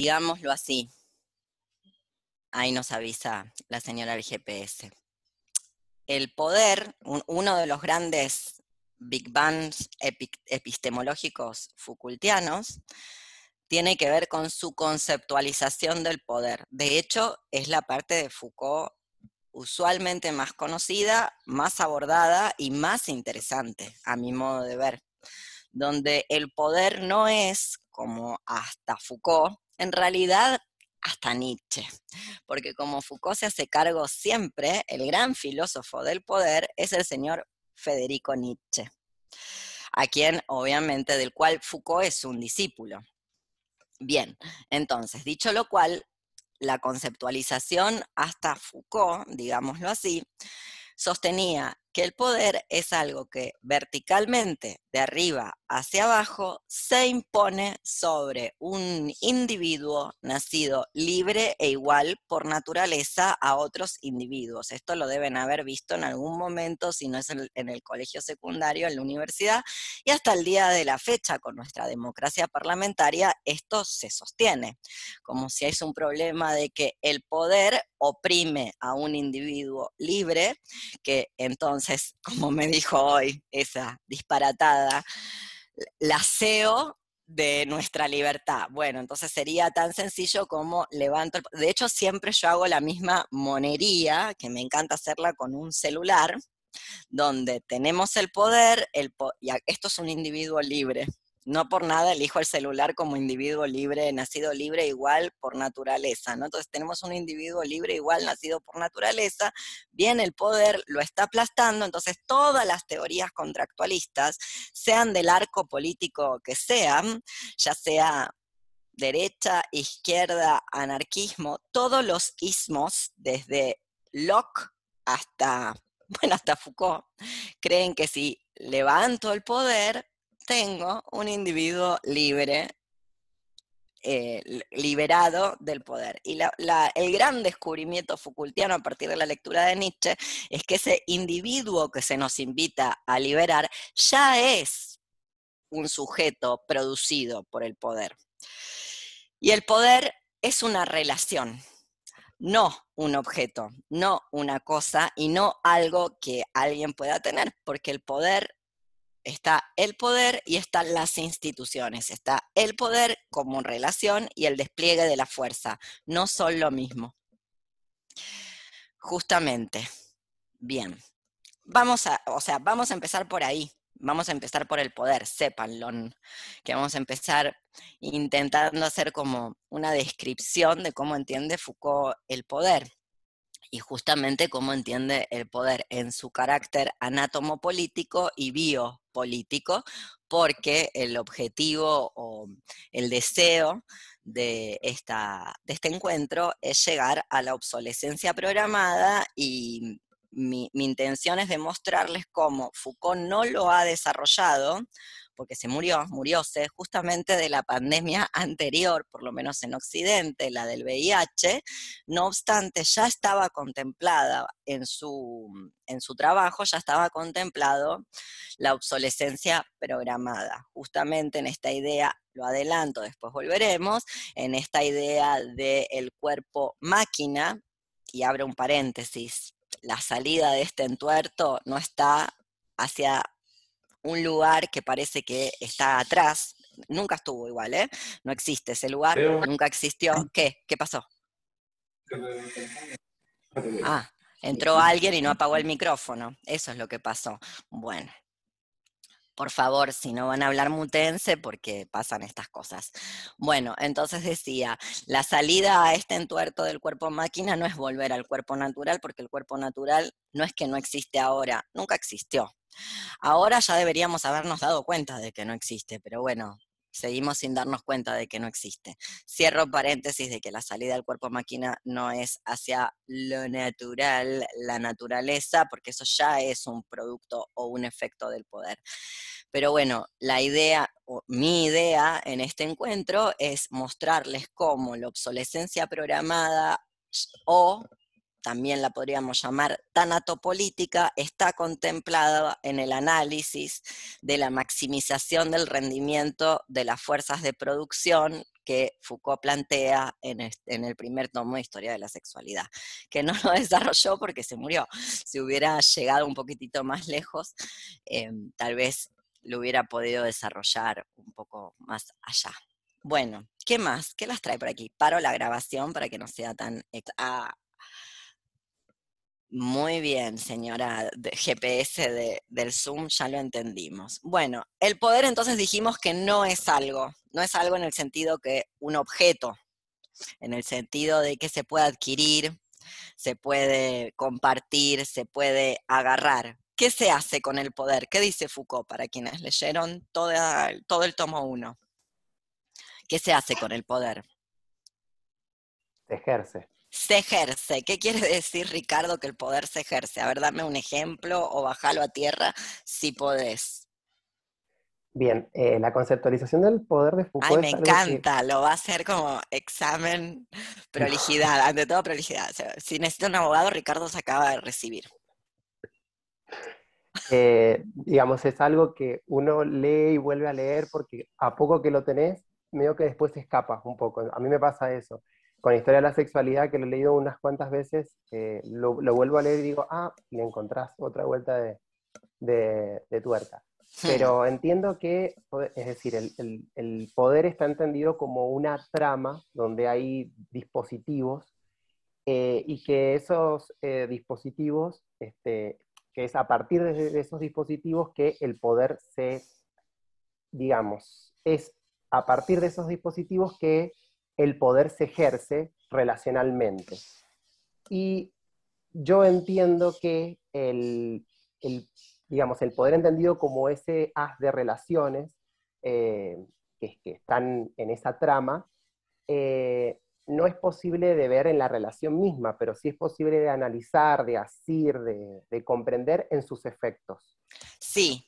Digámoslo así. Ahí nos avisa la señora del GPS. El poder, uno de los grandes Big Bangs epistemológicos Foucaultianos, tiene que ver con su conceptualización del poder. De hecho, es la parte de Foucault usualmente más conocida, más abordada y más interesante, a mi modo de ver, donde el poder no es, como hasta Foucault, en realidad hasta Nietzsche, porque como Foucault se hace cargo siempre, el gran filósofo del poder es el señor Federico Nietzsche, a quien obviamente del cual Foucault es un discípulo. Bien, entonces, dicho lo cual, la conceptualización hasta Foucault, digámoslo así, sostenía que el poder es algo que verticalmente, de arriba hacia abajo, se impone sobre un individuo nacido libre e igual por naturaleza a otros individuos. Esto lo deben haber visto en algún momento, si no es en el colegio secundario, en la universidad, y hasta el día de la fecha, con nuestra democracia parlamentaria, esto se sostiene, como si es un problema de que el poder oprime a un individuo libre, que entonces, como me dijo hoy esa disparatada, la SEO de nuestra libertad. Bueno, entonces sería tan sencillo como levanto, de hecho siempre yo hago la misma monería, que me encanta hacerla con un celular, donde tenemos el poder, el y esto es un individuo libre, no por nada elijo el celular como individuo libre, nacido libre igual por naturaleza, ¿no? Entonces tenemos un individuo libre igual nacido por naturaleza, viene el poder, lo está aplastando, entonces todas las teorías contractualistas, sean del arco político que sean, ya sea derecha, izquierda, anarquismo, todos los ismos, desde Locke hasta, bueno, hasta Foucault, creen que si levanto el poder, tengo un individuo libre, eh, liberado del poder. Y el gran descubrimiento Foucaultiano a partir de la lectura de Nietzsche es que ese individuo que se nos invita a liberar ya es un sujeto producido por el poder. Y el poder es una relación, no un objeto, no una cosa y no algo que alguien pueda tener, porque el poder está el poder y están las instituciones. Está el poder como relación y el despliegue de la fuerza. No son lo mismo. Justamente. Bien. Vamos a, o sea, vamos a empezar por ahí. Vamos a empezar por el poder, sépanlo, que vamos a empezar intentando hacer como una descripción de cómo entiende Foucault el poder y justamente cómo entiende el poder en su carácter anátomo político y biopolítico, porque el objetivo o el deseo de, esta, de este encuentro es llegar a la obsolescencia programada y mi, mi intención es demostrarles cómo Foucault no lo ha desarrollado porque se murió, murióse justamente de la pandemia anterior, por lo menos en Occidente, la del VIH, no obstante ya estaba contemplada en su, en su trabajo, ya estaba contemplado la obsolescencia programada, justamente en esta idea lo adelanto, después volveremos, en esta idea del cuerpo máquina, y abro un paréntesis, la salida de este entuerto no está hacia un lugar que parece que está atrás, nunca estuvo igual, ¿eh? No existe ese lugar, nunca existió. ¿Qué? ¿Qué pasó? Ah, entró alguien y no apagó el micrófono. Eso es lo que pasó. Bueno, por favor, si no van a hablar mutense, porque pasan estas cosas. Bueno, entonces decía, la salida a este entuerto del cuerpo máquina no es volver al cuerpo natural, porque el cuerpo natural no es que no existe ahora, nunca existió. Ahora ya deberíamos habernos dado cuenta de que no existe, pero bueno, seguimos sin darnos cuenta de que no existe. Cierro paréntesis de que la salida del cuerpo máquina no es hacia lo natural, la naturaleza, porque eso ya es un producto o un efecto del poder. Pero bueno, la idea, o mi idea en este encuentro es mostrarles cómo la obsolescencia programada o también la podríamos llamar tanatopolítica, está contemplada en el análisis de la maximización del rendimiento de las fuerzas de producción que Foucault plantea en, el primer tomo de Historia de la Sexualidad, que no lo desarrolló porque se murió. Si hubiera llegado un poquitito más lejos, em, tal vez lo hubiera podido desarrollar un poco más allá. Bueno, ¿qué más? ¿Qué las trae por aquí? Paro la grabación para que no sea tan... Ah. Muy bien, señora GPS del Zoom, ya lo entendimos. Bueno, el poder entonces dijimos que no es algo, no es algo en el sentido que un objeto, en el sentido de que se puede adquirir, se puede compartir, se puede agarrar. ¿Qué se hace con el poder? ¿Qué dice Foucault para quienes leyeron todo el tomo 1? ¿Qué se hace con el poder? Se ejerce. Se ejerce. ¿Qué quiere decir, Ricardo, que el poder se ejerce? A ver, dame un ejemplo o bajalo a tierra si podés. Bien, eh, la conceptualización del poder de Foucault. Ay, me encanta, lo va a hacer como examen prolijidad, ante todo prolijidad. si necesita un abogado, Ricardo se acaba de recibir. Eh, digamos, es algo que uno lee y vuelve a leer porque a poco que lo tenés, medio que después se escapa un poco. A mí me pasa eso. Con historia de la sexualidad, que lo he leído unas cuantas veces, eh, lo, vuelvo a leer y digo, ah, le encontrás otra vuelta de, de, tuerca. Pero entiendo que, es decir, el, poder está entendido como una trama donde hay dispositivos eh, y que esos eh, dispositivos, este, que es a partir de esos dispositivos que el poder se, digamos, es a partir de esos dispositivos que el poder se ejerce relacionalmente. Y yo entiendo que el, digamos, el poder entendido como ese haz de relaciones eh, que, están en esa trama, eh, no es posible de ver en la relación misma, pero sí es posible de analizar, de asir, de, de comprender en sus efectos. Sí,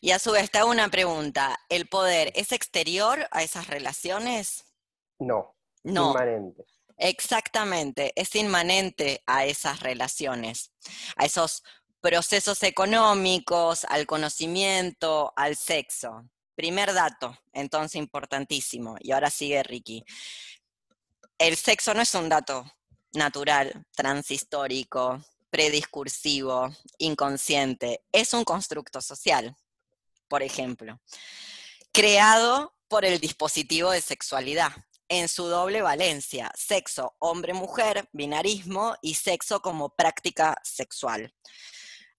y a su vez, hago una pregunta. ¿El poder es exterior a esas relaciones? No, no. inmanente. Exactamente, es inmanente a esas relaciones, a esos procesos económicos, al conocimiento, al sexo. Primer dato, entonces importantísimo. Y ahora sigue Ricky. El sexo no es un dato natural, transhistórico, prediscursivo, inconsciente, es un constructo social por ejemplo, creado por el dispositivo de sexualidad en su doble valencia, sexo hombre-mujer, binarismo y sexo como práctica sexual.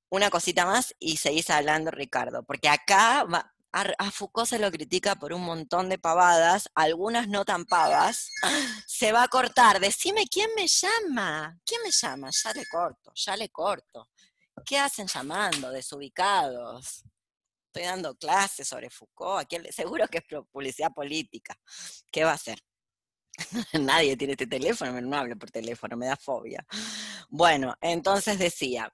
Una cosita más y seguís hablando, Ricardo, porque acá a, Foucault se lo critica por un montón de pavadas, algunas no tan pavas. Se va a cortar, decime quién me llama, quién me llama, ya le corto, ya le corto. ¿Qué hacen llamando? Desubicados estoy dando clases sobre Foucault, seguro que es publicidad política. ¿Qué va a hacer? Nadie tiene este teléfono, no hablo por teléfono, me da fobia. Bueno, entonces decía,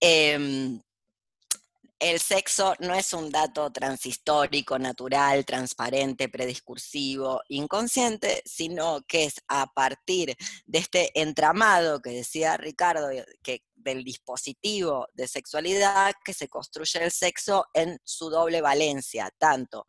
em, el sexo no es un dato transhistórico, natural, transparente, prediscursivo, inconsciente, sino que es a partir de este entramado que decía Ricardo, que del dispositivo de sexualidad que se construye el sexo en su doble valencia, tanto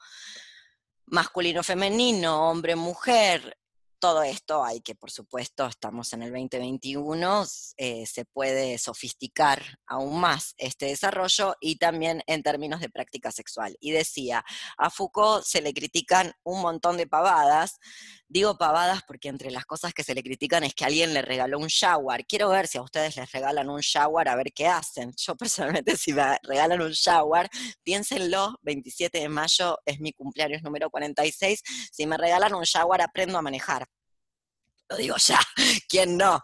masculino-femenino, hombre-mujer, todo esto hay que, por supuesto, estamos en el 2021, eh, se puede sofisticar aún más este desarrollo y también en términos de práctica sexual. Y decía, a Foucault se le critican un montón de pavadas, digo pavadas porque entre las cosas que se le critican es que alguien le regaló un shower. Quiero ver si a ustedes les regalan un shower, a ver qué hacen. Yo personalmente si me regalan un shower, piénsenlo, 27 de mayo es mi cumpleaños número 46, si me regalan un shower aprendo a manejar lo digo ya, ¿quién no?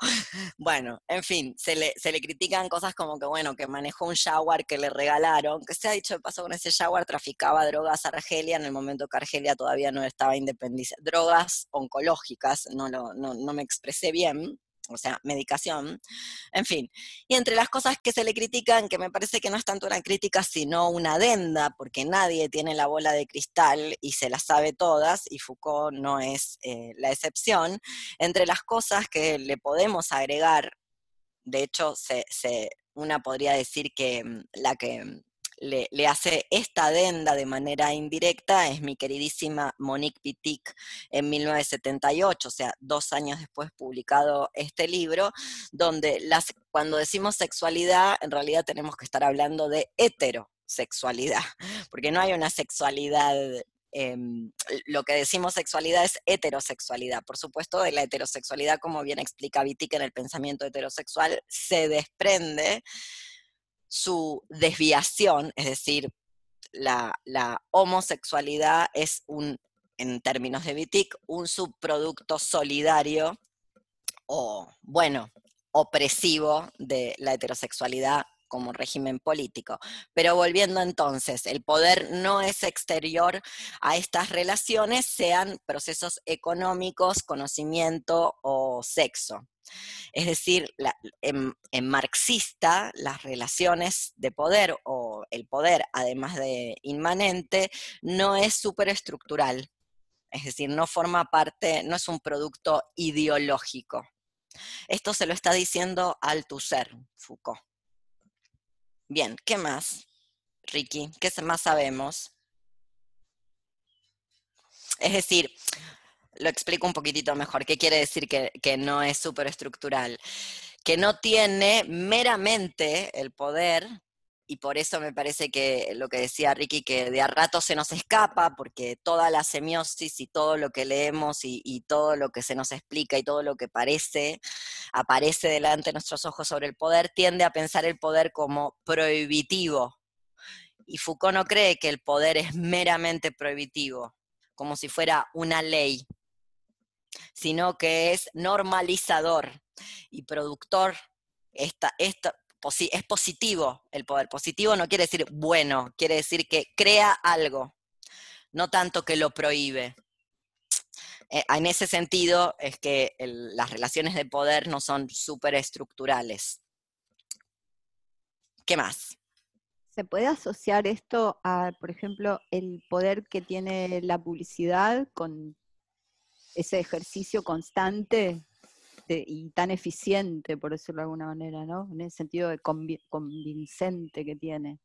Bueno, en fin, se le, se le critican cosas como que, bueno, que manejó un shower que le regalaron, que se ha dicho de paso con ese shower traficaba drogas a Argelia en el momento que Argelia todavía no estaba independiente, drogas oncológicas, no, no, no me expresé bien, o sea, medicación, en fin. Y entre las cosas que se le critican, que me parece que no es tanto una crítica, sino una adenda, porque nadie tiene la bola de cristal y se las sabe todas, y Foucault no es eh, la excepción, entre las cosas que le podemos agregar de hecho, se, una podría decir que mm, la que le, hace esta adenda de manera indirecta es mi queridísima Monique Pitic en 1978, o sea, dos años después publicado este libro, donde las, cuando decimos sexualidad, en realidad tenemos que estar hablando de heterosexualidad, porque no hay una sexualidad em, lo que decimos sexualidad es heterosexualidad. Por supuesto, de la heterosexualidad, como bien explica Wittig en el pensamiento heterosexual, se desprende su desviación, es decir, la, homosexualidad es un, en términos de Wittig, un subproducto solidario o, bueno, opresivo de la heterosexualidad como régimen político. Pero volviendo entonces, el poder no es exterior a estas relaciones, sean procesos económicos, conocimiento o sexo. Es decir, en, marxista las relaciones de poder o el poder, además de inmanente, no es superestructural. Es decir, no forma parte, no es un producto ideológico. Esto se lo está diciendo Althusser, Foucault. Bien, ¿qué más, Ricky? ¿Qué más sabemos? Es decir, lo explico un poquitito mejor. ¿Qué quiere decir que, no es superestructural? Que no tiene meramente el poder, y por eso me parece que lo que decía Ricky, que de a rato se nos escapa, porque toda la semiosis y todo lo que leemos y, y, todo lo que se nos explica y todo lo que parece, aparece delante de nuestros ojos sobre el poder, tiende a pensar el poder como prohibitivo. Y Foucault no cree que el poder es meramente prohibitivo, como si fuera una ley sino que es normalizador y productor. Es positivo el poder. Positivo no quiere decir bueno, quiere decir que crea algo, no tanto que lo prohíbe. Eh, en ese sentido es que las relaciones de poder no son superestructurales. ¿Qué más? ¿Se puede asociar esto a, por ejemplo, el poder que tiene la publicidad con ese ejercicio constante y tan eficiente, por decirlo de alguna manera, ¿no? En el sentido de convincente que tiene.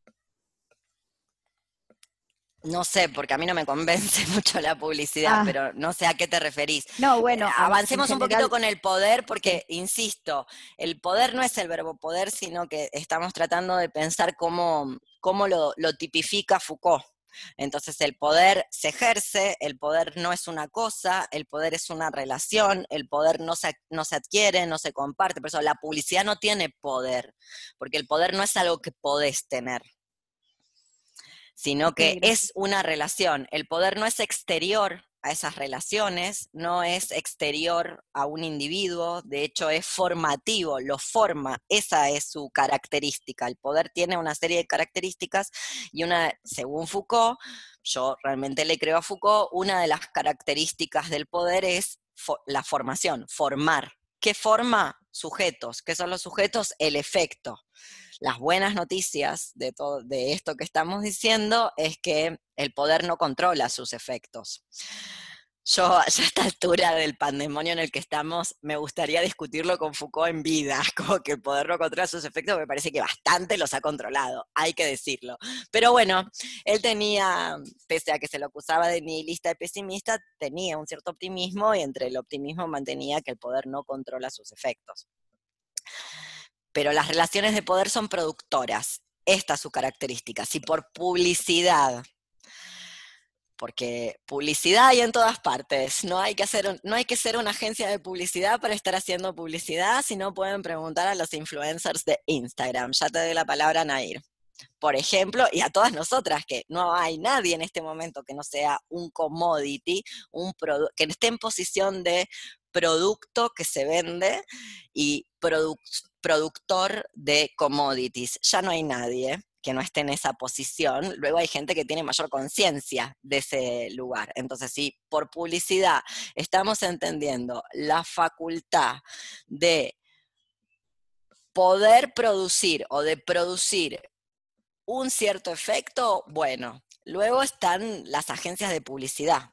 No sé, porque a mí no me convence mucho la publicidad, ah. pero no sé a qué te referís. No, bueno. Eh, avancemos un poquito con el poder, porque, insisto, el poder no es el verbo poder, sino que estamos tratando de pensar cómo, cómo lo, lo tipifica Foucault. Entonces el poder se ejerce, el poder no es una cosa, el poder es una relación, el poder no se, no se adquiere, no se comparte. Por eso la publicidad no tiene poder, porque el poder no es algo que podés tener sino que es una relación. El poder no es exterior a esas relaciones, no es exterior a un individuo, de hecho es formativo, lo forma, esa es su característica. El poder tiene una serie de características y una, según Foucault, yo realmente le creo a Foucault, una de las características del poder es la formación, formar. ¿Qué forma? Sujetos. ¿Qué son los sujetos? El efecto. Las buenas noticias de, todo, de esto que estamos diciendo es que el poder no controla sus efectos. Yo, a esta altura del pandemonio en el que estamos, me gustaría discutirlo con Foucault en vida, como que el poder no controla sus efectos, me parece que bastante los ha controlado, hay que decirlo. Pero bueno, él tenía, pese a que se lo acusaba de nihilista y pesimista, tenía un cierto optimismo y entre el optimismo mantenía que el poder no controla sus efectos pero las relaciones de poder son productoras. Esta es su característica. Si por publicidad, porque publicidad hay en todas partes, no hay, que hacer, no hay que ser una agencia de publicidad para estar haciendo publicidad, si no pueden preguntar a los influencers de Instagram. Ya te doy la palabra, Nair. Por ejemplo, y a todas nosotras, que no hay nadie en este momento que no sea un commodity, un que esté en posición de producto que se vende y productor de commodities. Ya no hay nadie que no esté en esa posición, luego hay gente que tiene mayor conciencia de ese lugar. Entonces, si por publicidad estamos entendiendo la facultad de poder producir o de producir un cierto efecto, bueno, luego están las agencias de publicidad.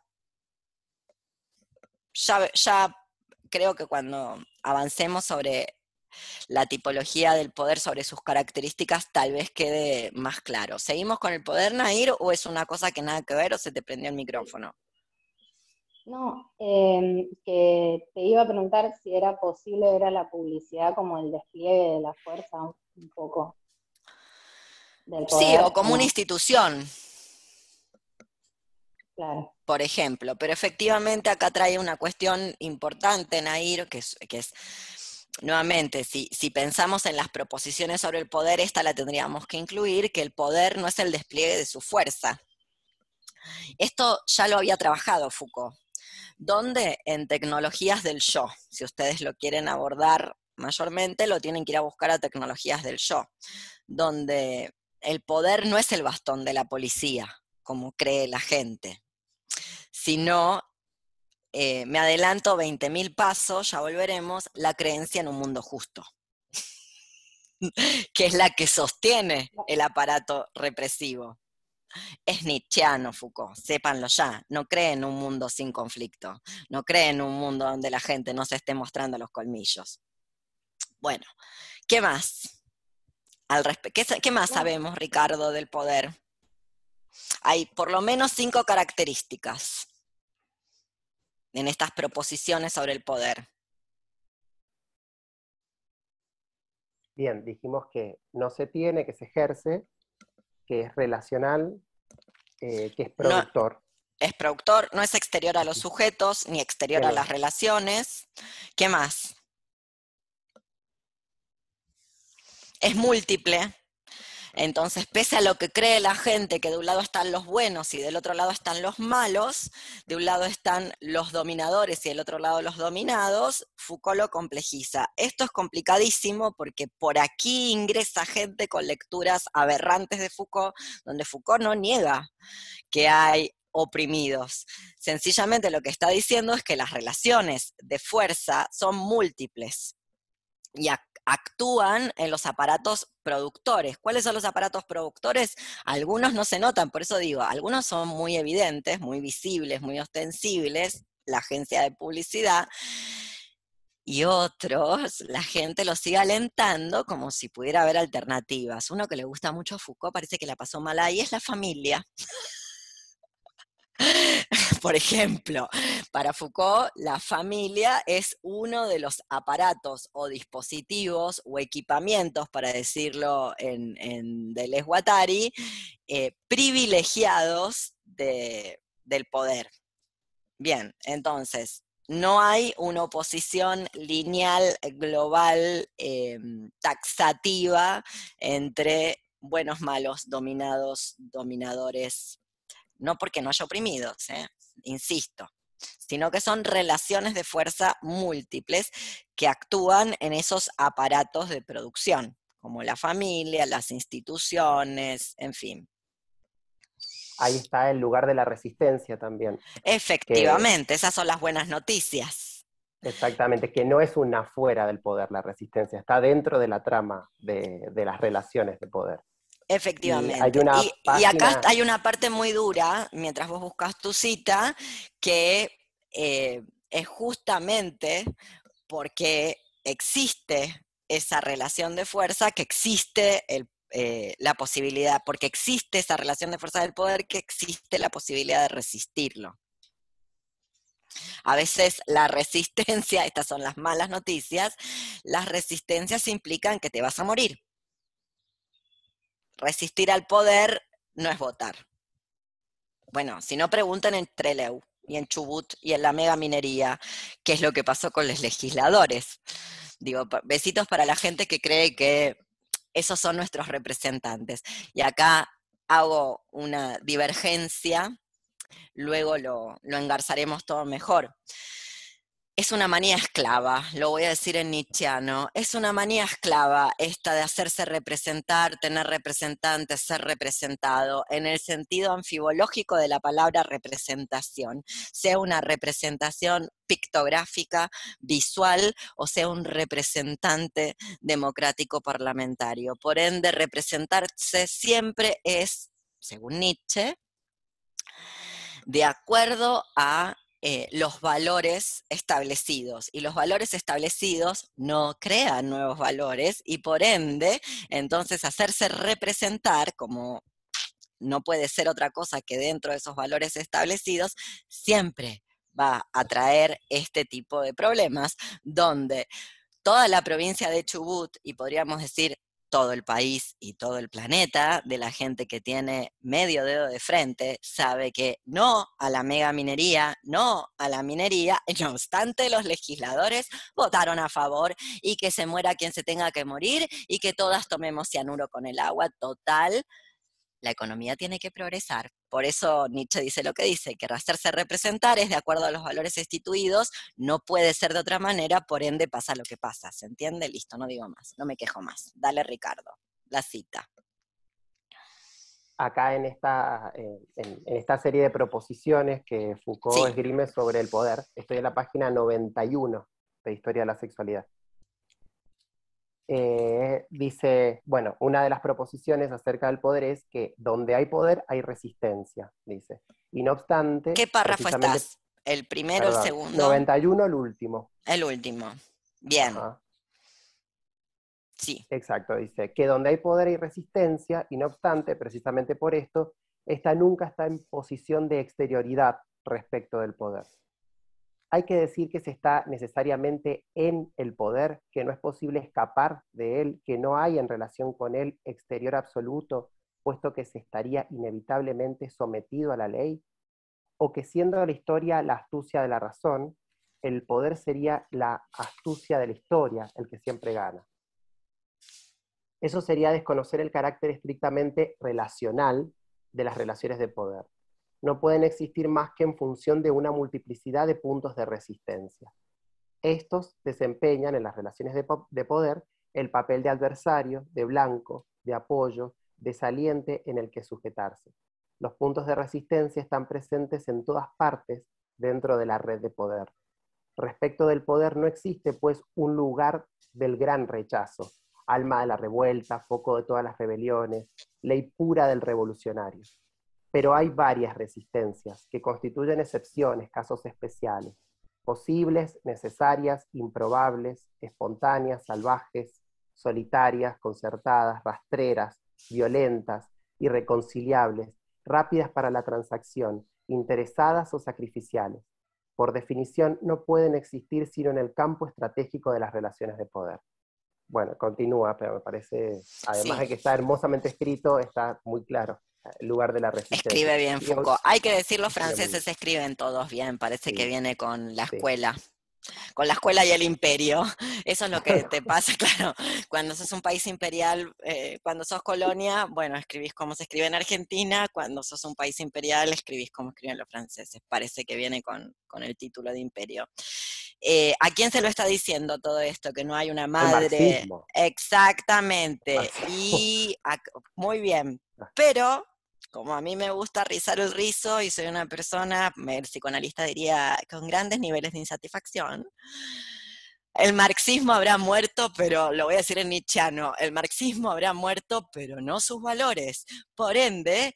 Ya, ya creo que cuando avancemos sobre la tipología del poder sobre sus características tal vez quede más claro. ¿Seguimos con el poder, Nair, o es una cosa que nada que ver o se te prendió el micrófono? No, em, que te iba a preguntar si era posible ver a la publicidad como el despliegue de la fuerza un poco. sí, o como una institución. Claro. Por ejemplo, pero efectivamente acá trae una cuestión importante, Nair, que es, que es nuevamente, si, pensamos en las proposiciones sobre el poder, esta la tendríamos que incluir, que el poder no es el despliegue de su fuerza. Esto ya lo había trabajado Foucault. ¿Dónde? En tecnologías del yo. Si ustedes lo quieren abordar mayormente, lo tienen que ir a buscar a tecnologías del yo, donde el poder no es el bastón de la policía, como cree la gente, sino, eh, me adelanto 20.000 pasos, ya volveremos, la creencia en un mundo justo, que es la que sostiene el aparato represivo es nietzscheano Foucault, sépanlo ya, no cree en un mundo sin conflicto, no cree en un mundo donde la gente no se esté mostrando los colmillos. Bueno, ¿qué más? Al ¿Qué, ¿Qué más sabemos, Ricardo, del poder? Hay por lo menos cinco características en estas proposiciones sobre el poder. Bien, dijimos que no se tiene, que se ejerce, que es relacional, eh, que es productor. es productor, no es exterior a los sujetos, ni exterior a las relaciones. ¿Qué más? Es múltiple, entonces, pese a lo que cree la gente, que de un lado están los buenos y del otro lado están los malos, de un lado están los dominadores y del otro lado los dominados, Foucault lo complejiza. Esto es complicadísimo porque por aquí ingresa gente con lecturas aberrantes de Foucault, donde Foucault no niega que hay oprimidos. Sencillamente lo que está diciendo es que las relaciones de fuerza son múltiples y actúan en los aparatos productores. ¿Cuáles son los aparatos productores? Algunos no se notan, por eso digo, algunos son muy evidentes, muy visibles, muy ostensibles, la agencia de publicidad, y otros, la gente los sigue alentando como si pudiera haber alternativas. Uno que le gusta mucho Foucault, parece que la pasó mal ahí, es la familia. Por ejemplo, para Foucault, la familia es uno de los aparatos o dispositivos o equipamientos, para decirlo en, en Deleuze Guattari, eh, privilegiados del poder. Bien, entonces, no hay una oposición lineal, global, em, taxativa entre buenos, malos, dominados, dominadores, no porque no haya oprimidos, ¿eh? Insisto, sino que son relaciones de fuerza múltiples que actúan en esos aparatos de producción, como la familia, las instituciones, en fin. Ahí está el lugar de la resistencia también. Efectivamente, esas son las buenas noticias. Exactamente, que no es una fuera del poder la resistencia, está dentro de la trama de las relaciones de poder. Efectivamente. Y, acá hay una parte muy dura, mientras vos buscas tu cita, que eh, es justamente porque existe esa relación de fuerza, que existe eh, la posibilidad, porque existe esa relación de fuerza del poder, que existe la posibilidad de resistirlo. A veces la resistencia, estas son las malas noticias, las resistencias implican que te vas a morir resistir al poder no es votar. Bueno, si no pregunten en Trelew y en Chubut y en la mega minería, qué es lo que pasó con los legisladores. Digo, besitos para la gente que cree que esos son nuestros representantes. Y acá hago una divergencia, luego lo, lo engarzaremos todo mejor es una manía esclava, lo voy a decir en nietzscheano, es una manía esclava esta de hacerse representar, tener representantes, ser representado, en el sentido anfibológico de la palabra representación, sea una representación pictográfica, visual, o sea un representante democrático parlamentario. Por ende, representarse siempre es, según Nietzsche, de acuerdo a eh, los valores establecidos. Y los valores establecidos no crean nuevos valores y por ende, entonces hacerse representar como no puede ser otra cosa que dentro de esos valores establecidos, siempre va a traer este tipo de problemas donde toda la provincia de Chubut, y podríamos decir todo el país y todo el planeta, de la gente que tiene medio dedo de frente, sabe que no a la mega minería, no a la minería, no obstante los legisladores votaron a favor y que se muera quien se tenga que morir y que todas tomemos cianuro con el agua total la economía tiene que progresar. Por eso Nietzsche dice lo que dice, que hacerse representar es de acuerdo a los valores instituidos, no puede ser de otra manera, por ende pasa lo que pasa. ¿Se entiende? Listo, no digo más, no me quejo más. Dale, Ricardo, la cita. Acá en esta, eh, en, esta serie de proposiciones que Foucault esgrime sobre el poder, estoy en la página 91 de Historia de la Sexualidad. Eh, dice, bueno, una de las proposiciones acerca del poder es que donde hay poder hay resistencia, dice. Y no obstante... ¿Qué párrafo estás? ¿El primero, el segundo? 91, el último. El último. Bien. Sí. Exacto, dice que donde hay poder hay resistencia, y no obstante, precisamente por esto, esta nunca está en posición de exterioridad respecto del poder hay que decir que se está necesariamente en el poder, que no es posible escapar de él, que no hay en relación con él exterior absoluto, puesto que se estaría inevitablemente sometido a la ley, o que siendo la historia la astucia de la razón, el poder sería la astucia de la historia, el que siempre gana. Eso sería desconocer el carácter estrictamente relacional de las relaciones de poder no pueden existir más que en función de una multiplicidad de puntos de resistencia. Estos desempeñan en las relaciones de, poder el papel de adversario, de blanco, de apoyo, de saliente en el que sujetarse. Los puntos de resistencia están presentes en todas partes dentro de la red de poder. Respecto del poder no existe pues un lugar del gran rechazo, alma de la revuelta, foco de todas las rebeliones, ley pura del revolucionario pero hay varias resistencias que constituyen excepciones, casos especiales, posibles, necesarias, improbables, espontáneas, salvajes, solitarias, concertadas, rastreras, violentas, irreconciliables, rápidas para la transacción, interesadas o sacrificiales. Por definición, no pueden existir sino en el campo estratégico de las relaciones de poder. Bueno, continúa, pero me parece, además de que está hermosamente escrito, está muy claro lugar de la resistencia. Escribe bien Foucault. Hay que decir, los franceses escriben todos bien, parece que viene con la escuela. Con la escuela y el imperio. Eso es lo que te pasa, claro. Cuando sos un país imperial, eh, cuando sos colonia, bueno, escribís como se escribe en Argentina. Cuando sos un país imperial, escribís como escriben los franceses. Parece que viene con, el título de imperio. Eh, ¿A quién se lo está diciendo todo esto? Que no hay una madre. Exactamente. Y muy bien. Ah. Pero como a mí me gusta rizar el rizo y soy una persona, el psicoanalista diría, con grandes niveles de insatisfacción, el marxismo habrá muerto, pero lo voy a decir en nichiano, el marxismo habrá muerto, pero no sus valores. Por ende,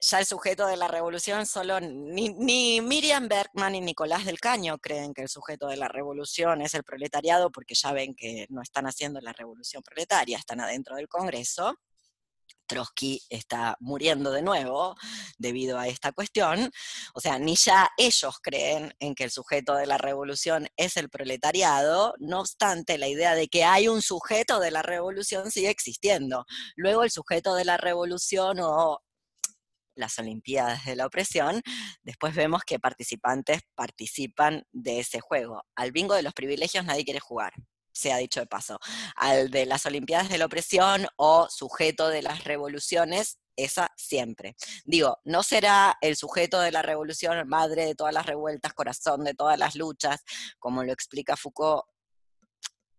ya el sujeto de la revolución solo, ni, ni, Miriam Bergman ni Nicolás del Caño creen que el sujeto de la revolución es el proletariado, porque ya ven que no están haciendo la revolución proletaria, están adentro del Congreso. Trotsky está muriendo de nuevo debido a esta cuestión. O sea, ni ya ellos creen en que el sujeto de la revolución es el proletariado, no obstante, la idea de que hay un sujeto de la revolución sigue existiendo. Luego el sujeto de la revolución o las Olimpiadas de la Opresión, después vemos que participantes participan de ese juego. Al bingo de los privilegios nadie quiere jugar se ha dicho de paso, al de las Olimpiadas de la Opresión o sujeto de las revoluciones, esa siempre. Digo, no será el sujeto de la revolución, madre de todas las revueltas, corazón de todas las luchas, como lo explica Foucault,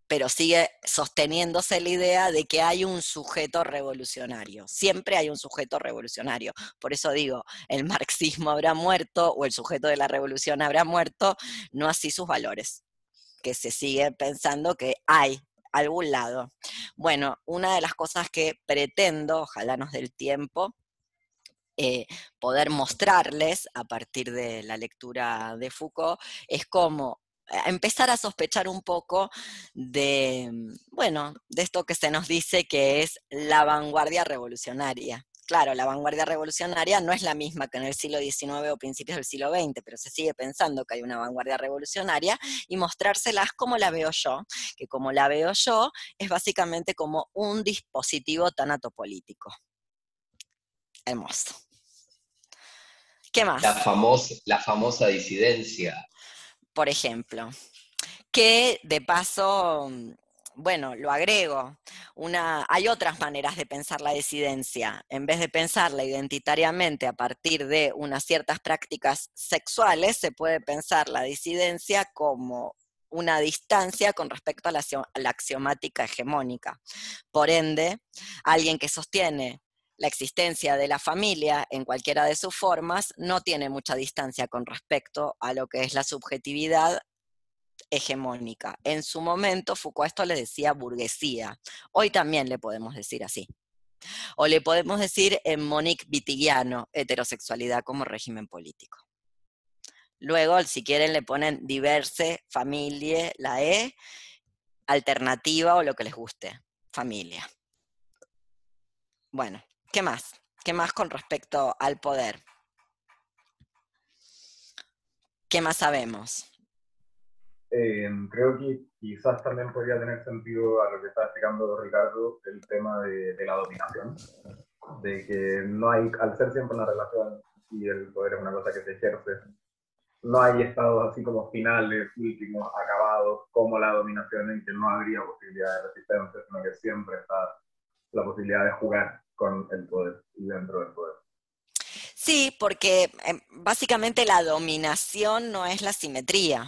pero sigue sosteniéndose la idea de que hay un sujeto revolucionario. Siempre hay un sujeto revolucionario. Por eso digo, el marxismo habrá muerto o el sujeto de la revolución habrá muerto, no así sus valores que se sigue pensando que hay algún lado. Bueno, una de las cosas que pretendo, ojalá nos dé el tiempo, eh, poder mostrarles a partir de la lectura de Foucault es como eh, empezar a sospechar un poco de, mm, bueno, de esto que se nos dice que es la vanguardia revolucionaria. Claro, la vanguardia revolucionaria no es la misma que en el siglo XIX o principios del siglo XX, pero se sigue pensando que hay una vanguardia revolucionaria y mostrárselas como la veo yo, que como la veo yo es básicamente como un dispositivo tanatopolítico. Hermoso. ¿Qué más? La famosa, la famosa disidencia. Por ejemplo, que de paso bueno, lo agrego, hay otras maneras de pensar la disidencia. En vez de pensarla identitariamente a partir de unas ciertas prácticas sexuales, se puede pensar la disidencia como una distancia con respecto a la axiomática hegemónica. Por ende, alguien que sostiene la existencia de la familia en cualquiera de sus formas no tiene mucha distancia con respecto a lo que es la subjetividad hegemónica. En su momento Foucault esto le decía burguesía. Hoy también le podemos decir así. O le podemos decir en Monique Vitigiano, heterosexualidad como régimen político. Luego, si quieren, le ponen diverse, familia, la E, alternativa o lo que les guste, familia. Bueno, ¿qué más? ¿Qué más con respecto al poder? ¿Qué más sabemos? Eh, creo que quizás también podría tener sentido a lo que está explicando Ricardo el tema de, la dominación, de que no hay, al ser siempre una relación y el poder es una cosa que se ejerce, no hay estados así como finales, últimos, acabados, como la dominación en que no habría posibilidad de resistencia, sino que siempre está la posibilidad de jugar con el poder y dentro del poder. Sí, porque em, básicamente la dominación no es la simetría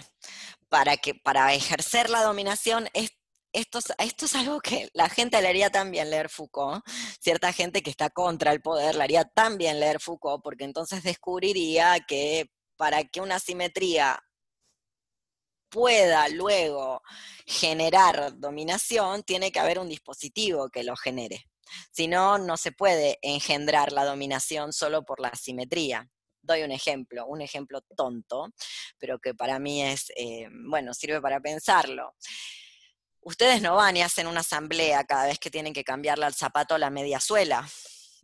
para, que, para ejercer la dominación esto, esto es algo que la gente le haría también leer Foucault, cierta gente que está contra el poder le haría también leer Foucault, porque entonces descubriría que para que una simetría pueda luego generar dominación, tiene que haber un dispositivo que lo genere. Si no, no se puede engendrar la dominación solo por la simetría doy un ejemplo, un ejemplo tonto, pero que para mí es, eh, bueno, sirve para pensarlo. Ustedes no van y hacen una asamblea cada vez que tienen que cambiarle al zapato la media suela.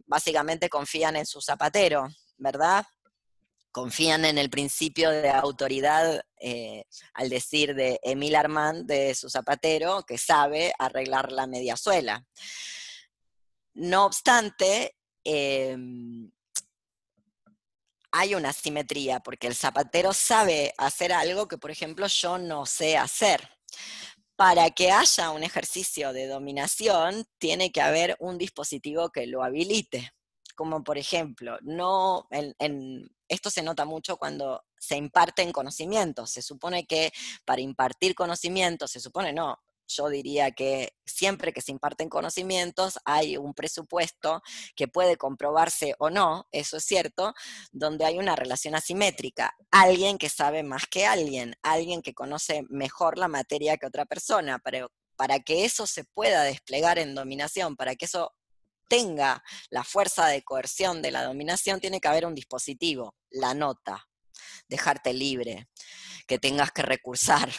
Básicamente confían en su zapatero, ¿verdad? confían en el principio de autoridad eh, al decir de Emil Armand, de su zapatero, que sabe arreglar la media suela. No obstante, em, hay una simetría, porque el zapatero sabe hacer algo que, por ejemplo, yo no sé hacer. Para que haya un ejercicio de dominación, tiene que haber un dispositivo que lo habilite. Como por ejemplo, no, en, esto se nota mucho cuando se imparten conocimientos. Se supone que para impartir conocimientos, se supone no, yo diría que siempre que se imparten conocimientos hay un presupuesto que puede comprobarse o no, eso es cierto, donde hay una relación asimétrica. Alguien que sabe más que alguien, alguien que conoce mejor la materia que otra persona, pero para que eso se pueda desplegar en dominación, para que eso tenga la fuerza de coerción de la dominación, tiene que haber un dispositivo, la nota, dejarte libre, que tengas que recursar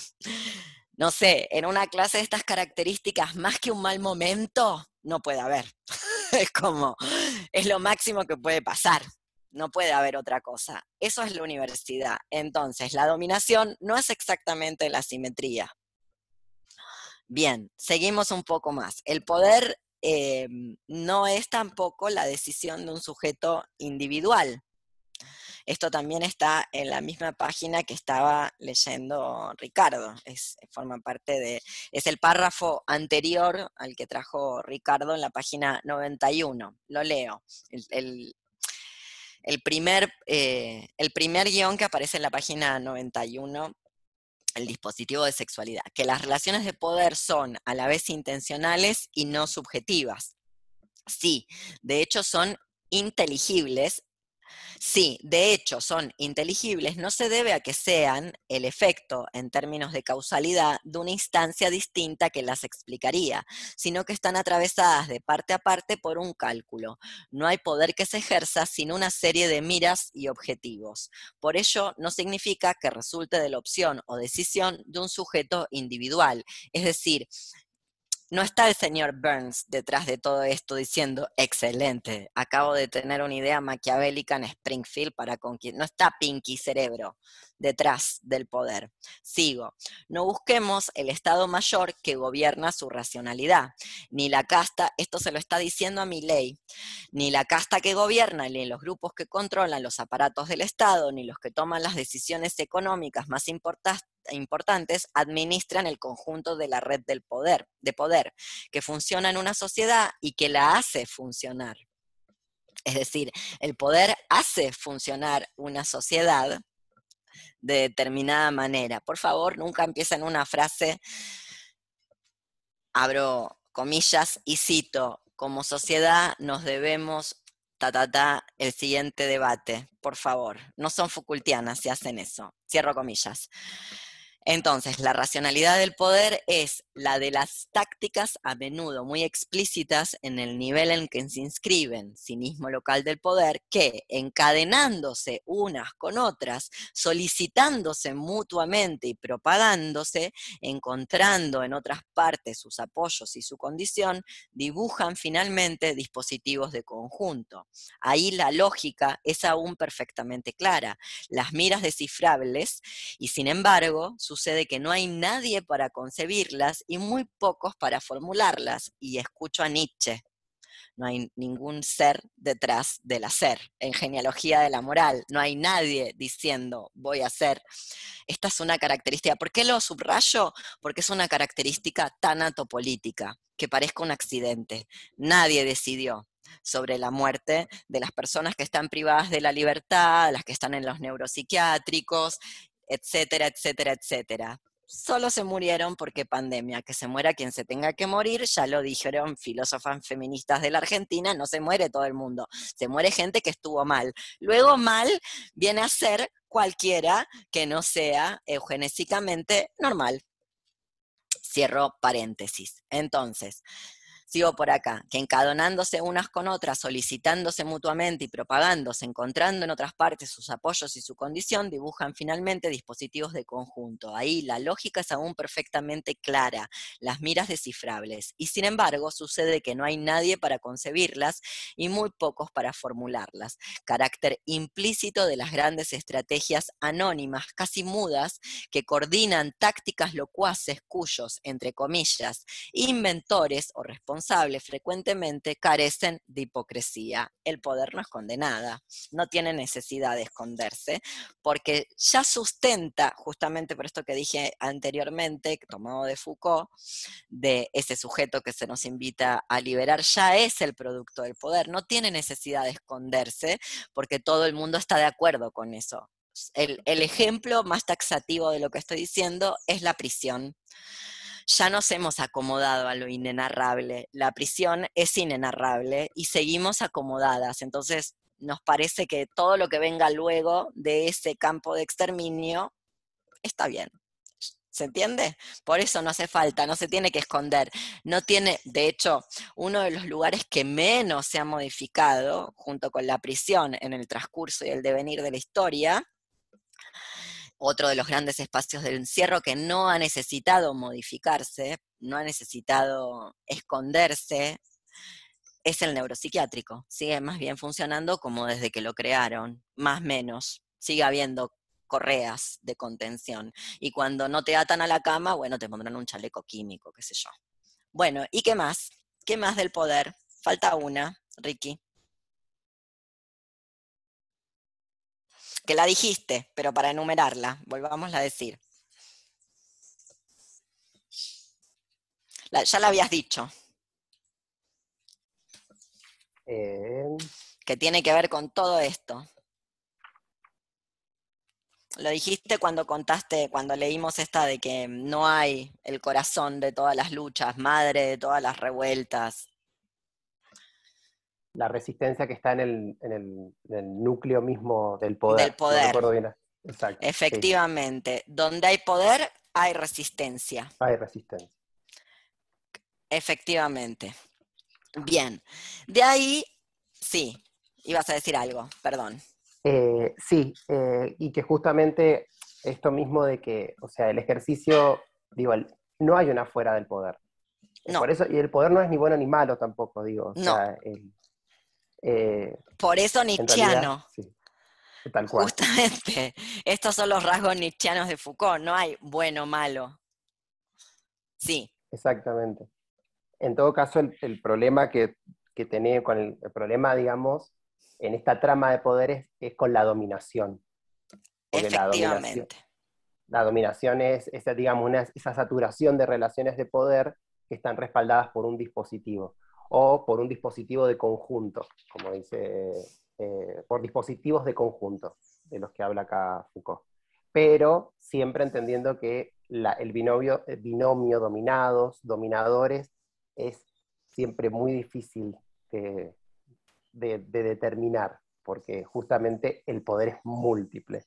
no sé, en una clase de estas características, más que un mal momento, no puede haber. es como, es lo máximo que puede pasar. No puede haber otra cosa. Eso es la universidad. Entonces, la dominación no es exactamente la simetría. Bien, seguimos un poco más. El poder eh, no es tampoco la decisión de un sujeto individual. Esto también está en la misma página que estaba leyendo Ricardo. Es, forma parte de, es el párrafo anterior al que trajo Ricardo en la página 91. Lo leo. El, primer, eh, el primer guion que aparece en la página 91 el dispositivo de sexualidad, que las relaciones de poder son a la vez intencionales y no subjetivas. Sí, de hecho son inteligibles Sí, de hecho son inteligibles, no se debe a que sean el efecto en términos de causalidad de una instancia distinta que las explicaría, sino que están atravesadas de parte a parte por un cálculo. No hay poder que se ejerza sin una serie de miras y objetivos. Por ello, no significa que resulte de la opción o decisión de un sujeto individual. Es decir, no está el señor Burns detrás de todo esto diciendo, excelente, acabo de tener una idea maquiavélica en Springfield para conquistar. No está Pinky Cerebro detrás del poder. Sigo. No busquemos el Estado Mayor que gobierna su racionalidad, ni la casta, esto se lo está diciendo a mi ley, ni la casta que gobierna, ni los grupos que controlan los aparatos del Estado, ni los que toman las decisiones económicas más importantes administran el conjunto de la red del poder, de poder, que funciona en una sociedad y que la hace funcionar. Es decir, el poder hace funcionar una sociedad de determinada manera. Por favor, nunca empiecen una frase, abro comillas y cito, como sociedad nos debemos ta, ta, ta, el siguiente debate, por favor. No son Foucaultianas si hacen eso. Cierro comillas. Entonces, la racionalidad del poder es la de las tácticas a menudo muy explícitas en el nivel en que se inscriben, cinismo local del poder, que encadenándose unas con otras, solicitándose mutuamente y propagándose, encontrando en otras partes sus apoyos y su condición, dibujan finalmente dispositivos de conjunto. Ahí la lógica es aún perfectamente clara. Las miras descifrables y sin embargo, sus sucede que no hay nadie para concebirlas y muy pocos para formularlas. Y escucho a Nietzsche. No hay ningún ser detrás del hacer. En genealogía de la moral, no hay nadie diciendo voy a hacer. Esta es una característica. ¿Por qué lo subrayo? Porque es una característica tan atopolítica, que parezca un accidente. Nadie decidió sobre la muerte de las personas que están privadas de la libertad, las que están en los neuropsiquiátricos, etcétera, etcétera, etcétera. Solo se murieron porque pandemia, que se muera quien se tenga que morir, ya lo dijeron filósofas feministas de la Argentina, no se muere todo el mundo, se muere gente que estuvo mal. Luego mal viene a ser cualquiera que no sea eugenésicamente normal. Cierro paréntesis. Entonces, Sigo por acá, que encadonándose unas con otras, solicitándose mutuamente y propagándose, encontrando en otras partes sus apoyos y su condición, dibujan finalmente dispositivos de conjunto. Ahí la lógica es aún perfectamente clara, las miras descifrables. Y sin embargo, sucede que no hay nadie para concebirlas y muy pocos para formularlas. Carácter implícito de las grandes estrategias anónimas, casi mudas, que coordinan tácticas locuaces cuyos, entre comillas, inventores o responsables frecuentemente carecen de hipocresía. El poder no esconde nada, no tiene necesidad de esconderse, porque ya sustenta, justamente por esto que dije anteriormente, tomado de Foucault, de ese sujeto que se nos invita a liberar, ya es el producto del poder, no tiene necesidad de esconderse, porque todo el mundo está de acuerdo con eso. El, ejemplo más taxativo de lo que estoy diciendo es la prisión ya nos hemos acomodado a lo inenarrable. La prisión es inenarrable y seguimos acomodadas. Entonces, nos parece que todo lo que venga luego de ese campo de exterminio está bien. ¿Se entiende? Por eso no hace falta, no se tiene que esconder. No tiene, de hecho, uno de los lugares que menos se ha modificado, junto con la prisión en el transcurso y el devenir de la historia, otro de los grandes espacios del encierro que no ha necesitado modificarse, no ha necesitado esconderse, es el neuropsiquiátrico. Sigue más bien funcionando como desde que lo crearon, más menos. Sigue habiendo correas de contención. Y cuando no te atan a la cama, bueno, te pondrán un chaleco químico, qué sé yo. Bueno, ¿y qué más? ¿Qué más del poder? Falta una, Ricky. Que la dijiste, pero para enumerarla, volvamos a decir. ya la habías dicho. Eh, que tiene que ver con todo esto. Lo dijiste cuando contaste, cuando leímos esta de que no hay el corazón de todas las luchas, madre de todas las revueltas. La resistencia que está en el, en el, en el núcleo mismo del poder. Del poder. No recuerdo bien. Exacto. sí, Efectivamente, donde hay poder, hay resistencia. hay resistencia. Efectivamente. Bien. De ahí, sí, ibas a decir algo, perdón. Eh, sí, eh, y que justamente esto mismo de que, o sea, el ejercicio, digo, no hay una fuera del poder. No. Por eso, y el poder no es ni bueno ni malo tampoco, digo. O No. sea, el- eh, Por eso Nietzscheano. sí, tal cual. Justamente, estos son los rasgos nietzscheanos de Foucault, no hay bueno o malo. Sí, Exactamente. En todo caso, el, el problema que, que tenía con el, el problema, digamos, en esta trama de poderes es con la dominación. Porque la dominación, la dominación es esa, digamos, una- esa saturación de relaciones de poder que están respaldadas por un dispositivo o por un dispositivo de conjunto, como dice, eh, por dispositivos de conjunto, de los que habla acá Foucault. Pero siempre entendiendo que el binomio, dominados, dominadores, es siempre muy difícil de, de- de determinar, porque justamente el poder es múltiple.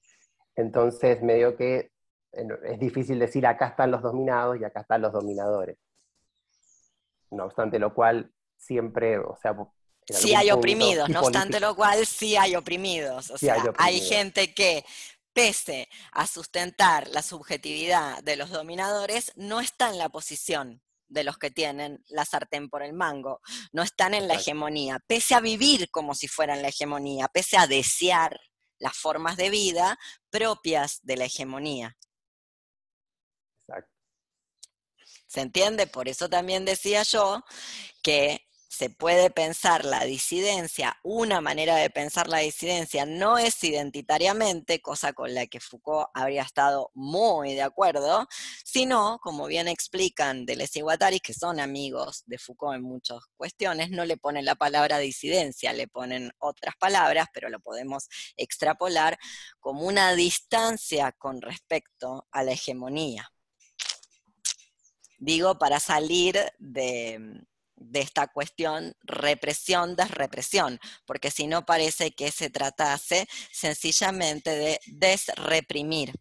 Entonces, medio que es difícil decir acá están los dominados y acá están los dominadores. No obstante lo cual, siempre, o sea, Sí hay oprimidos, no obstante lo cual sí hay oprimidos. O Sí sea, hay hay, gente que, pese a sustentar la subjetividad de los dominadores, no está en la posición de los que tienen la sartén por el mango, no están en la hegemonía, pese a vivir como si fueran la hegemonía, pese a desear las formas de vida propias de la hegemonía. Exacto. ¿Se entiende? Por eso también decía yo que se puede pensar la disidencia, una manera de pensar la disidencia no es identitariamente, cosa con la que Foucault habría estado muy de acuerdo, sino, como bien explican Deleuze y Guattari, que son amigos de Foucault en muchas cuestiones, no le ponen la palabra disidencia, le ponen otras palabras, pero lo podemos extrapolar como una distancia con respecto a la hegemonía. Digo, para salir de, de esta cuestión represión-desrepresión, porque si no parece que se tratase sencillamente de desreprimir.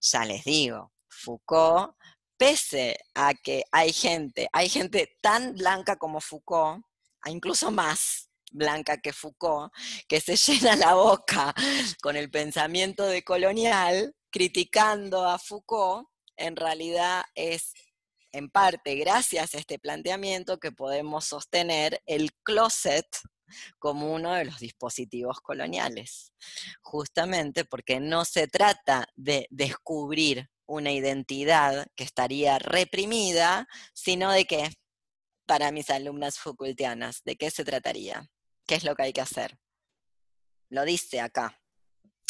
Ya les digo, Foucault, pese a que hay gente, hay gente tan blanca como Foucault, incluso más blanca que Foucault, que se llena la boca con el pensamiento de colonial, criticando a Foucault, en realidad es en parte gracias a este planteamiento que podemos sostener el closet como uno de los dispositivos coloniales, justamente porque no se trata de descubrir una identidad que estaría reprimida, sino de que, para mis alumnas Foucaultianas, ¿de qué se trataría? ¿Qué es lo que hay que hacer? Lo dice acá,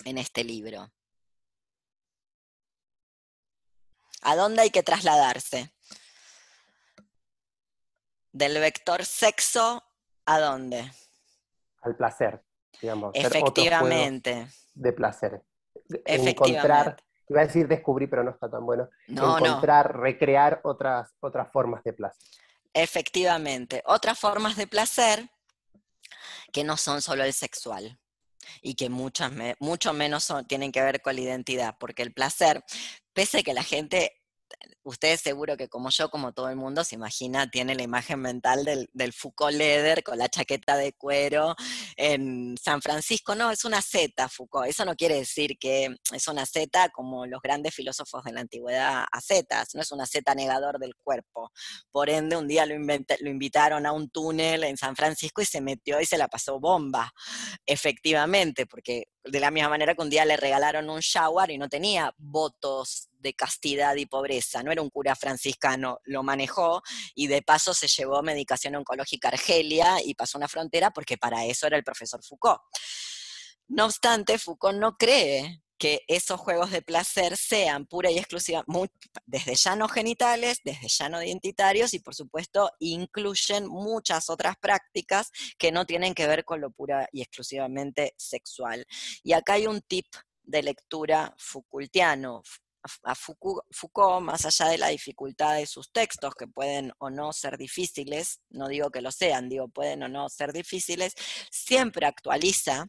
en este libro. ¿A dónde hay que trasladarse? Del vector sexo, ¿a dónde? Al placer, digamos. Efectivamente. de placer. Encontrar, Efectivamente. iba a decir descubrir, pero no está tan bueno. No, no. Encontrar, recrear otras, otras formas de placer. Efectivamente. Otras formas de placer que no son solo el sexual y que muchas me- mucho menos son- tienen que ver con la identidad, porque el placer, pese a que la gente, ustedes seguro que como yo, como todo el mundo, se imagina, tiene la imagen mental del, Foucault Leder con la chaqueta de cuero en San Francisco, no, es una zeta Foucault, eso no quiere decir que es una zeta como los grandes filósofos de la antigüedad a zetas, no es una zeta negador del cuerpo, por ende, un día lo invitaron a un túnel en San Francisco y se metió y se la pasó bomba, efectivamente, porque de la misma manera que un día le regalaron un shower y no tenía votos de castidad y pobreza, no era un cura franciscano, lo manejó y de paso se llevó medicación oncológica a Argelia y pasó una frontera porque para eso era el profesor Foucault. No obstante, Foucault no cree que esos juegos de placer sean pura y exclusiva, desde ya no genitales, desde ya no identitarios y por supuesto incluyen muchas otras prácticas que no tienen que ver con lo pura y exclusivamente sexual. Y acá hay un tip de lectura Foucaultiano. a Foucault, más allá de la dificultad de sus textos, que pueden o no ser difíciles, no digo que lo sean, digo pueden o no ser difíciles, siempre actualiza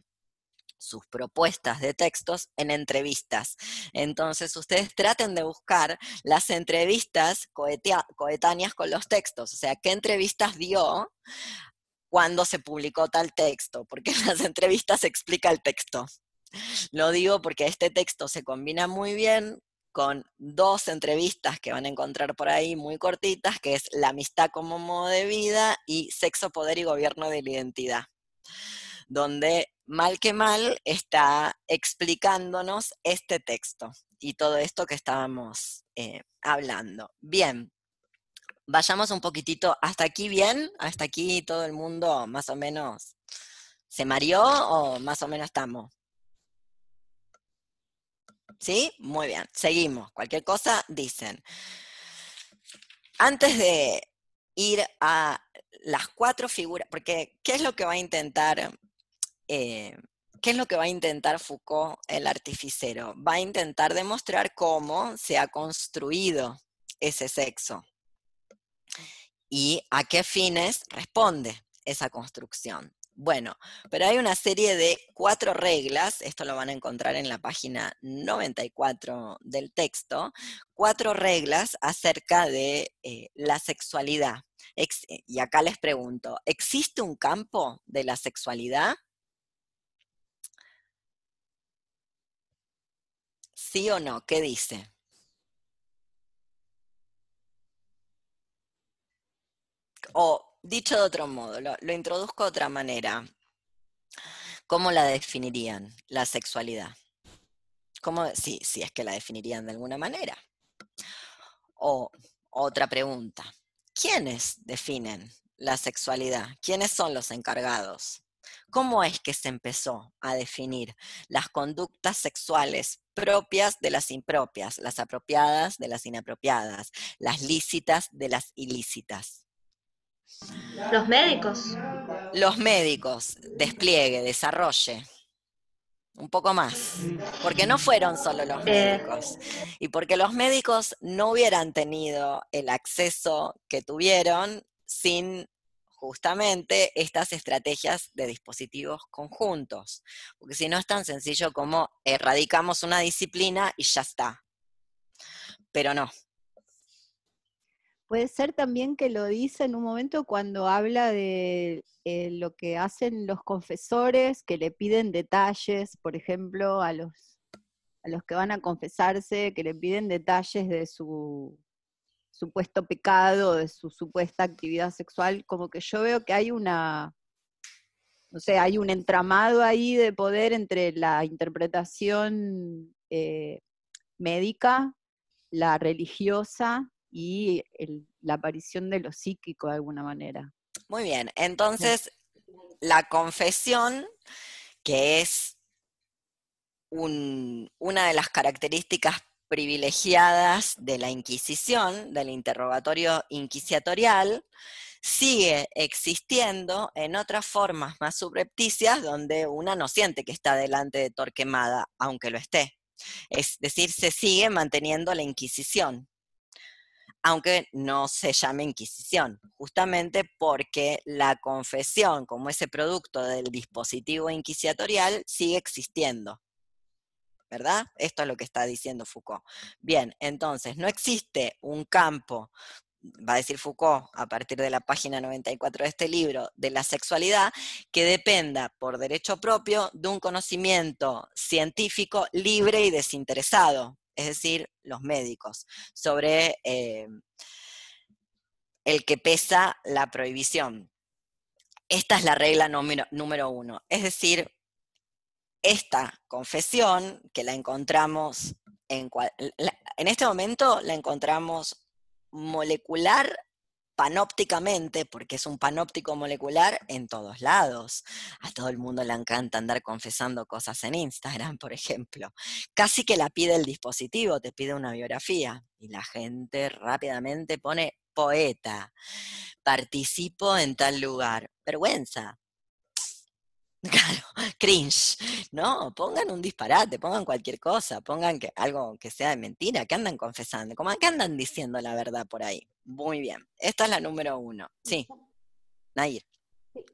sus propuestas de textos en entrevistas. Entonces, ustedes traten de buscar las entrevistas coetáneas con los textos, o sea, qué entrevistas dio cuando se publicó tal texto, porque en las entrevistas se explica el texto. Lo digo porque este texto se combina muy bien con dos entrevistas que van a encontrar por ahí muy cortitas, que es La amistad como modo de vida y Sexo, Poder y Gobierno de la Identidad, donde mal que mal está explicándonos este texto y todo esto que estábamos eh, hablando. Bien, vayamos un poquitito hasta aquí bien, hasta aquí todo el mundo más o menos se mareó o más o menos estamos. ¿Sí? Muy bien, seguimos. Cualquier cosa, dicen. Antes de ir a las cuatro figuras, porque ¿qué es lo que va a intentar, eh, qué es lo que va a intentar Foucault, el artificero? Va a intentar demostrar cómo se ha construido ese sexo y a qué fines responde esa construcción. Bueno, pero hay una serie de cuatro reglas, esto lo van a encontrar en la página 94 del texto, cuatro reglas acerca de eh, la sexualidad. y acá les pregunto, ¿existe un campo de la sexualidad? ¿Sí o no? ¿Qué dice? O Dicho de otro modo, lo, introduzco de otra manera. ¿Cómo la definirían, la sexualidad? ¿Cómo, si, si es que la definirían de alguna manera. O otra pregunta, ¿quiénes definen la sexualidad? ¿Quiénes son los encargados? ¿Cómo es que se empezó a definir las conductas sexuales propias de las impropias, las apropiadas de las inapropiadas, las lícitas de las ilícitas? Los médicos. Los médicos, despliegue, desarrolle. Un poco más. Porque no fueron solo los eh. médicos. Y porque los médicos no hubieran tenido el acceso que tuvieron sin justamente estas estrategias de dispositivos conjuntos. Porque si no es tan sencillo como erradicamos una disciplina y ya está. Pero no, Puede ser también que lo dice en un momento cuando habla de eh, lo que hacen los confesores, que le piden detalles, por ejemplo, a los, a los que van a confesarse, que le piden detalles de su supuesto pecado, de su supuesta actividad sexual, como que yo veo que hay una, no sé, hay un entramado ahí de poder entre la interpretación eh, médica, la religiosa y la aparición de lo psíquico de alguna manera. Muy bien, entonces la confesión, que es una de las características privilegiadas de la Inquisición, del interrogatorio inquisitorial, sigue existiendo en otras formas más subrepticias donde una no siente que está delante de Torquemada, aunque lo esté. Es decir, se sigue manteniendo la Inquisición aunque no se llame Inquisición, justamente porque la confesión como ese producto del dispositivo inquisitorial sigue existiendo. ¿Verdad? Esto es lo que está diciendo Foucault. Bien, entonces, no existe un campo, va a decir Foucault a partir de la página 94 de este libro, de la sexualidad, que dependa por derecho propio de un conocimiento científico libre y desinteresado, es decir, los médicos, sobre eh, el que pesa la prohibición. Esta es la regla número, número uno. Es decir, esta confesión que la encontramos en, este momento la encontramos molecular panópticamente, porque es un panóptico molecular en todos lados. A todo el mundo le encanta andar confesando cosas en Instagram, por ejemplo. Casi que la pide el dispositivo, te pide una biografía y la gente rápidamente pone poeta, participo en tal lugar. Vergüenza. Claro, cringe. No, pongan un disparate, pongan cualquier cosa, pongan que, algo que sea de mentira, que andan confesando, como que andan diciendo la verdad por ahí. Muy bien. Esta es la número uno. Sí. Nair,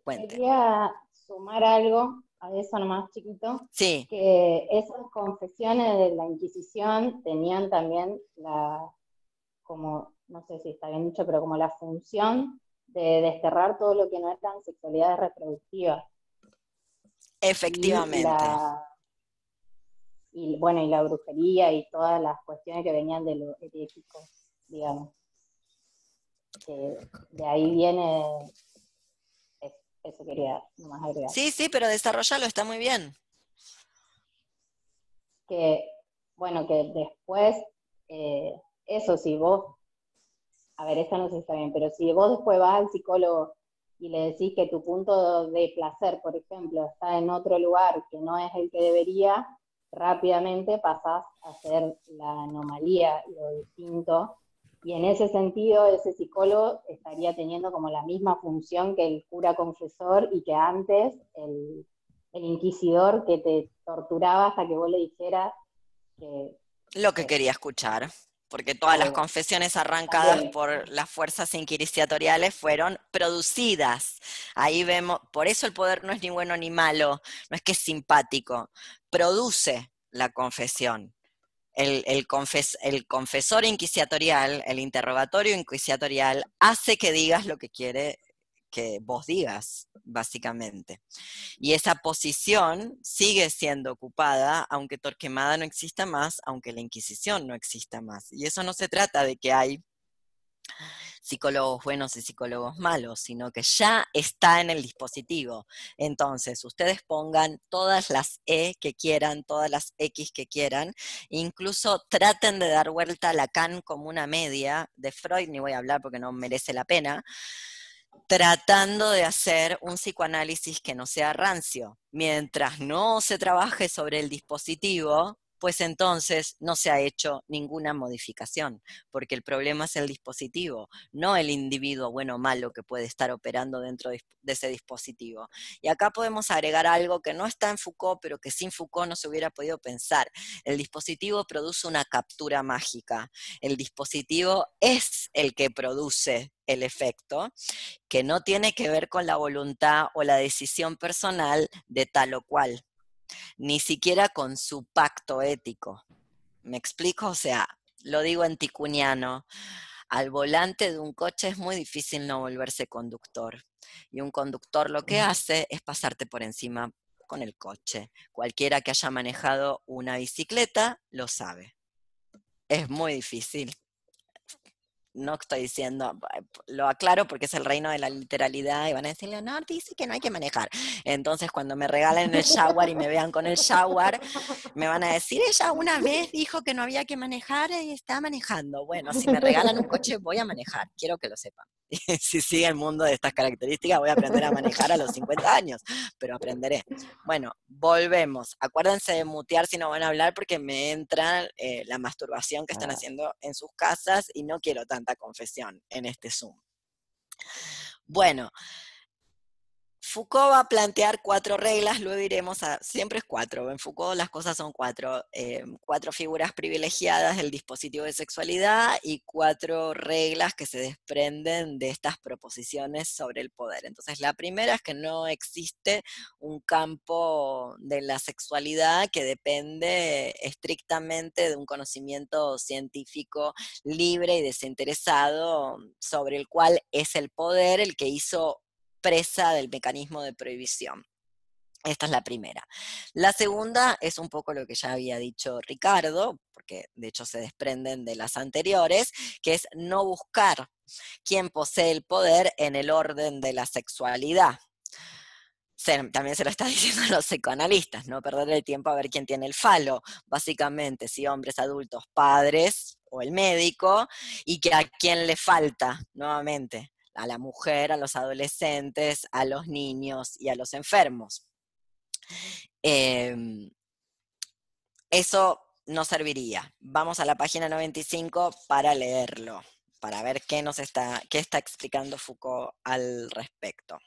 cuente. Quería sumar algo a eso nomás chiquito, Sí, que esas confesiones de la Inquisición tenían también la, como, no sé si está bien dicho, pero como la función de desterrar todo lo que no eran sexualidades reproductivas. Y efectivamente. la- y bueno, y la brujería y todas las cuestiones que venían de lo herético, digamos. De ahí viene, es- eso quería nomás agregar. Sí, sí, pero desarrollalo, está muy bien. que, bueno, que después, eh, eso, si vos, a ver, esta no sé si está bien, pero si vos después vas al psicólogo y le decís que tu punto de placer, por ejemplo, está en otro lugar que no es el que debería, rápidamente pasás a ser la anomalía, lo distinto, y en ese sentido ese psicólogo estaría teniendo como la misma función que el cura confesor y que antes el, el inquisidor que te torturaba hasta que vos le dijeras que Lo que quería escuchar, porque todas las confesiones arrancadas por las fuerzas inquisitoriales fueron producidas. Ahí vemos, por eso el poder no es ni bueno ni malo, no es que es simpático, produce la confesión. El, el confes- el confesor inquisitorial, el interrogatorio inquisitorial, hace que digas lo que quiere que vos digas, básicamente. Y esa posición sigue siendo ocupada, aunque Torquemada no exista más, aunque la Inquisición no exista más. Y eso no se trata de que hay psicólogos buenos y psicólogos malos, sino que ya está en el dispositivo. Entonces, ustedes pongan todas las E que quieran, todas las X que quieran, incluso traten de dar vuelta a Lacan como una media, de Freud ni voy a hablar porque no merece la pena, tratando de hacer un psicoanálisis que no sea rancio. Mientras no se trabaje sobre el dispositivo, pues entonces no se ha hecho ninguna modificación, porque el problema es el dispositivo, no el individuo bueno o malo que puede estar operando dentro de ese dispositivo. Y acá podemos agregar algo que no está en Foucault, pero que sin Foucault no se hubiera podido pensar. El dispositivo produce una captura mágica. El dispositivo es el que produce el efecto, que no tiene que ver con la voluntad o la decisión personal de tal o cual, ni siquiera con su pacto ético. ¿Me explico? O sea, lo digo en ticuniano, al volante de un coche es muy difícil no volverse conductor. Y un conductor lo que hace es pasarte por encima con el coche. Cualquiera que haya manejado una bicicleta lo sabe. Es muy difícil no estoy diciendo, lo aclaro porque es el reino de la literalidad y van a decir, Leonor dice que no hay que manejar. Entonces cuando me regalen el shower y me vean con el shower, me van a decir, ella una vez dijo que no había que manejar y está manejando. Bueno, si me regalan un coche voy a manejar, quiero que lo sepan. Si sigue el mundo de estas características voy a aprender a manejar a los 50 años, pero aprenderé. Bueno, volvemos. Acuérdense de mutear si no van a hablar porque me entra eh, la masturbación que están Ah. haciendo en sus casas y no quiero tanta confesión en este Zoom. Bueno, Foucault va a plantear cuatro reglas, luego iremos a, siempre es cuatro, en Foucault las cosas son cuatro, eh, cuatro figuras privilegiadas del dispositivo de sexualidad y cuatro reglas que se desprenden de estas proposiciones sobre el poder. Entonces la primera es que no existe un campo de la sexualidad que depende estrictamente de un conocimiento científico libre y desinteresado sobre el cual es el poder el que hizo presa del mecanismo de prohibición. Esta es la primera. La segunda es un poco lo que ya había dicho Ricardo, porque de hecho se desprenden de las anteriores, que es no buscar quién posee el poder en el orden de la sexualidad. Se- también se lo está diciendo los psicoanalistas, no perder el tiempo a ver quién tiene el falo. Básicamente, si hombres adultos, padres o el médico, y que a quién le falta, nuevamente, a la mujer, a los adolescentes, a los niños y a los enfermos. Em, eso no serviría. Vamos a la página 95 para leerlo, para ver qué nos está, qué está explicando Foucault al respecto.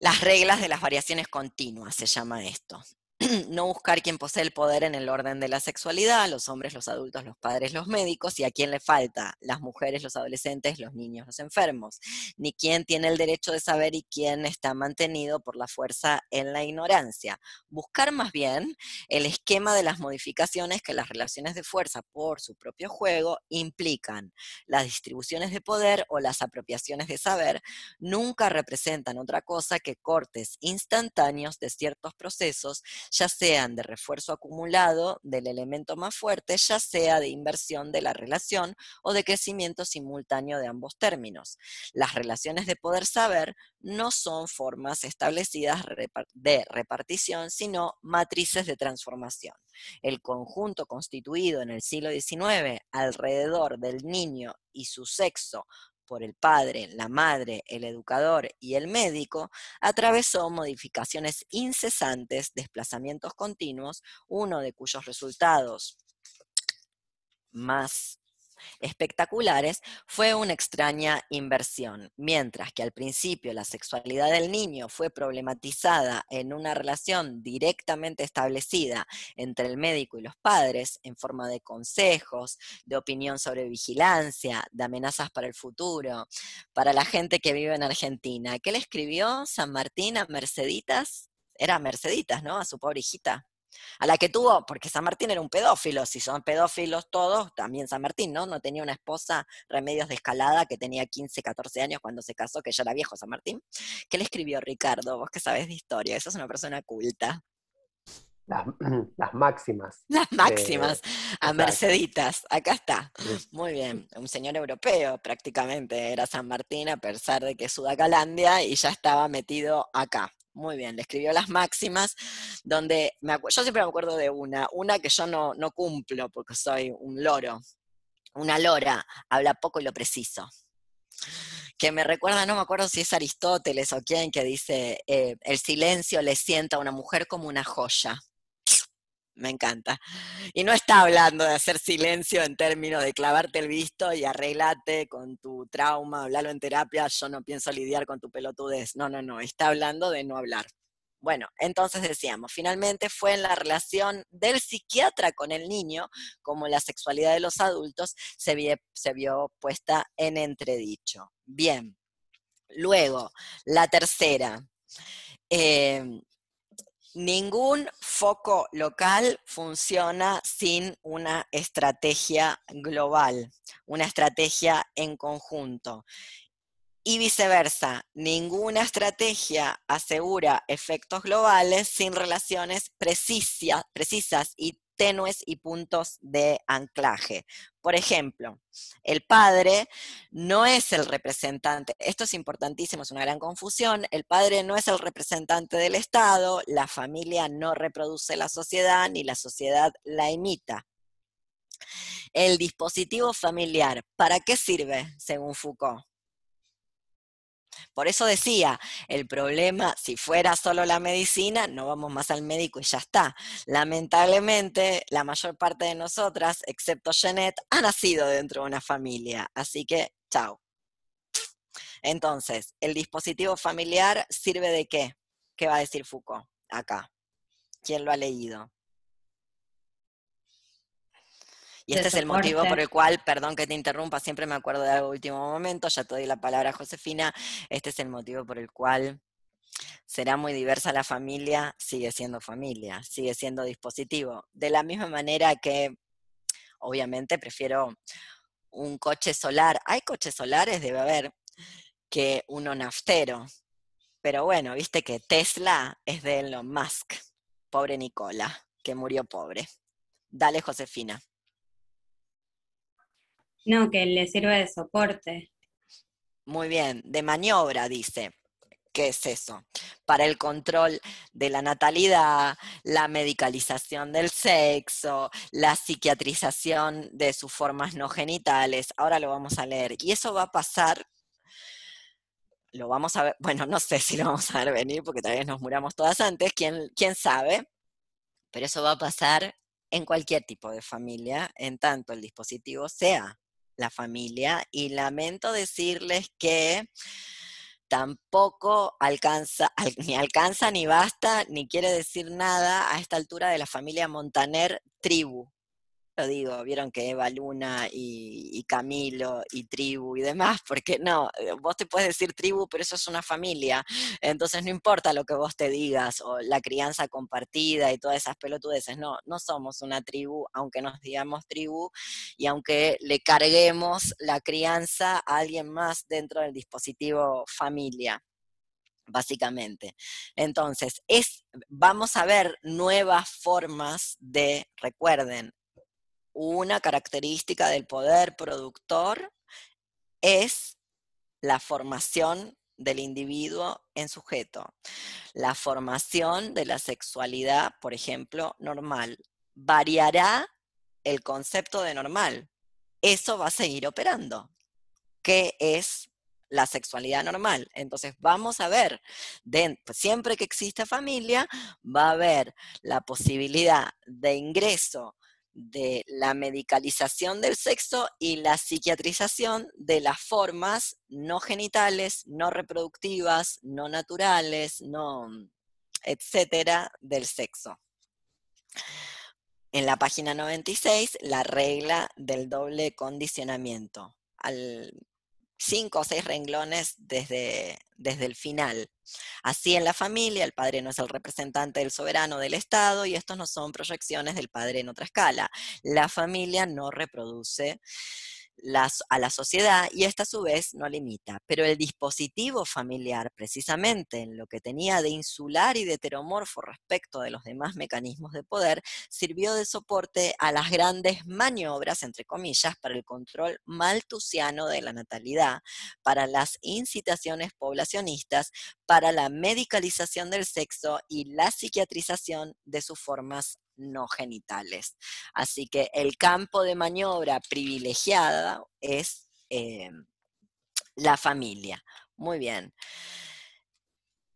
Las reglas de las variaciones continuas se llama esto. no buscar quién posee el poder en el orden de la sexualidad, los hombres, los adultos, los padres, los médicos, y a quién le falta, las mujeres, los adolescentes, los niños, los enfermos, ni quién tiene el derecho de saber y quién está mantenido por la fuerza en la ignorancia. Buscar más bien el esquema de las modificaciones que las relaciones de fuerza por su propio juego implican. Las distribuciones de poder o las apropiaciones de saber nunca representan otra cosa que cortes instantáneos de ciertos procesos ya sean de refuerzo acumulado del elemento más fuerte, ya sea de inversión de la relación o de crecimiento simultáneo de ambos términos. Las relaciones de poder saber no son formas establecidas de repartición, sino matrices de transformación. El conjunto constituido en el siglo XIX alrededor del niño y su sexo por el padre, la madre, el educador y el médico, atravesó modificaciones incesantes, desplazamientos continuos, uno de cuyos resultados más espectaculares, fue una extraña inversión. Mientras que al principio la sexualidad del niño fue problematizada en una relación directamente establecida entre el médico y los padres, en forma de consejos, de opinión sobre vigilancia, de amenazas para el futuro, para la gente que vive en Argentina. ¿Qué le escribió San Martín a Merceditas? Era Merceditas, ¿no? A su pobre hijita a la que tuvo, porque San Martín era un pedófilo, si son pedófilos todos, también San Martín, ¿no? No tenía una esposa, Remedios de Escalada, que tenía 15, 14 años cuando se casó, que ya era viejo San Martín. ¿Qué le escribió Ricardo? Vos que sabes de historia, eso es una persona culta. Las, máximas. Las máximas, a Merceditas, acá está. Muy bien, un señor europeo prácticamente era San Martín, a pesar de que es Sudacalandia, y ya estaba metido acá. Muy bien, le escribió las máximas, donde yo siempre me acuerdo de una, una que yo no, no cumplo porque soy un loro, una lora, habla poco y lo preciso que me recuerda, no me acuerdo si es Aristóteles o quién, que dice, eh, el silencio le sienta a una mujer como una joya me encanta. Y no está hablando de hacer silencio en términos de clavarte el visto y arreglate con tu trauma, hablarlo en terapia, yo no pienso lidiar con tu pelotudez. No, no, no, está hablando de no hablar. Bueno, entonces decíamos, finalmente fue en la relación del psiquiatra con el niño, como la sexualidad de los adultos se, vio puesta en entredicho. Bien, luego, la tercera. Eh, Ningún foco local funciona sin una estrategia global, una estrategia en conjunto. Y viceversa, ninguna estrategia asegura efectos globales sin relaciones precisas y tenues y puntos de anclaje. Por ejemplo, el padre no es el representante, esto es importantísimo, es una gran confusión, el padre no es el representante del Estado, la familia no reproduce la sociedad ni la sociedad la imita. El dispositivo familiar, ¿para qué sirve, según Foucault? Por eso decía, el problema, si fuera solo la medicina, no vamos más al médico y ya está. Lamentablemente, la mayor parte de nosotras, excepto Jeanette, ha nacido dentro de una familia. Así que, chao. Entonces, ¿el dispositivo familiar sirve de qué? ¿Qué va a decir Foucault acá? ¿Quién lo ha leído? Y este es el motivo por el cual, perdón que te interrumpa, siempre me acuerdo de algo último momento, ya te doy la palabra a Josefina, este es el motivo por el cual será muy diversa la familia, sigue siendo familia, sigue siendo dispositivo. De la misma manera que, obviamente, prefiero un coche solar. Hay coches solares, debe haber, que uno naftero. Pero bueno, viste que Tesla es de Elon Musk. Pobre Nicola, que murió pobre. Dale, Josefina. No, que le sirve de soporte. Muy bien, de maniobra, dice. ¿Qué es eso? Para el control de la natalidad, la medicalización del sexo, la psiquiatrización de sus formas no genitales. Ahora lo vamos a leer. Y eso va a pasar, lo vamos a ver, bueno, no sé si lo vamos a ver venir porque tal vez nos muramos todas antes, quién, quién sabe, pero eso va a pasar en cualquier tipo de familia, en tanto el dispositivo sea la familia y lamento decirles que tampoco alcanza, ni alcanza, ni basta, ni quiere decir nada a esta altura de la familia Montaner tribu lo digo, vieron que Eva Luna y, Camilo y tribu y demás, porque no, eh, vos te puedes decir tribu, pero eso es una familia, entonces no importa lo que vos te digas o la crianza compartida y todas esas pelotudeces, no, no somos una tribu, aunque nos digamos tribu y aunque le carguemos la crianza a alguien más dentro del dispositivo familia básicamente. Entonces, es, vamos a ver nuevas formas de, recuerden, una característica del poder productor es la formación del individuo en sujeto. La formación de la sexualidad, por ejemplo, normal. Variará el concepto de normal. Eso va a seguir operando. ¿Qué es la sexualidad normal? Entonces vamos a ver, siempre que exista familia, va a haber la posibilidad de ingreso de la medicalización del sexo y la psiquiatrización de las formas no genitales, no reproductivas, no naturales, no, etcétera, del sexo. En la página 96, la regla del doble condicionamiento. Al cinco o seis renglones desde, desde el final. Así en la familia, el padre no es el representante del soberano del Estado y estos no son proyecciones del padre en otra escala. La familia no reproduce a la sociedad y esta a su vez no limita. Pero el dispositivo familiar, precisamente en lo que tenía de insular y de heteromorfo respecto de los demás mecanismos de poder, sirvió de soporte a las grandes maniobras, entre comillas, para el control maltusiano de la natalidad, para las incitaciones poblacionistas, para la medicalización del sexo y la psiquiatrización de sus formas no genitales. Así que el campo de maniobra privilegiada es eh, la familia. Muy bien.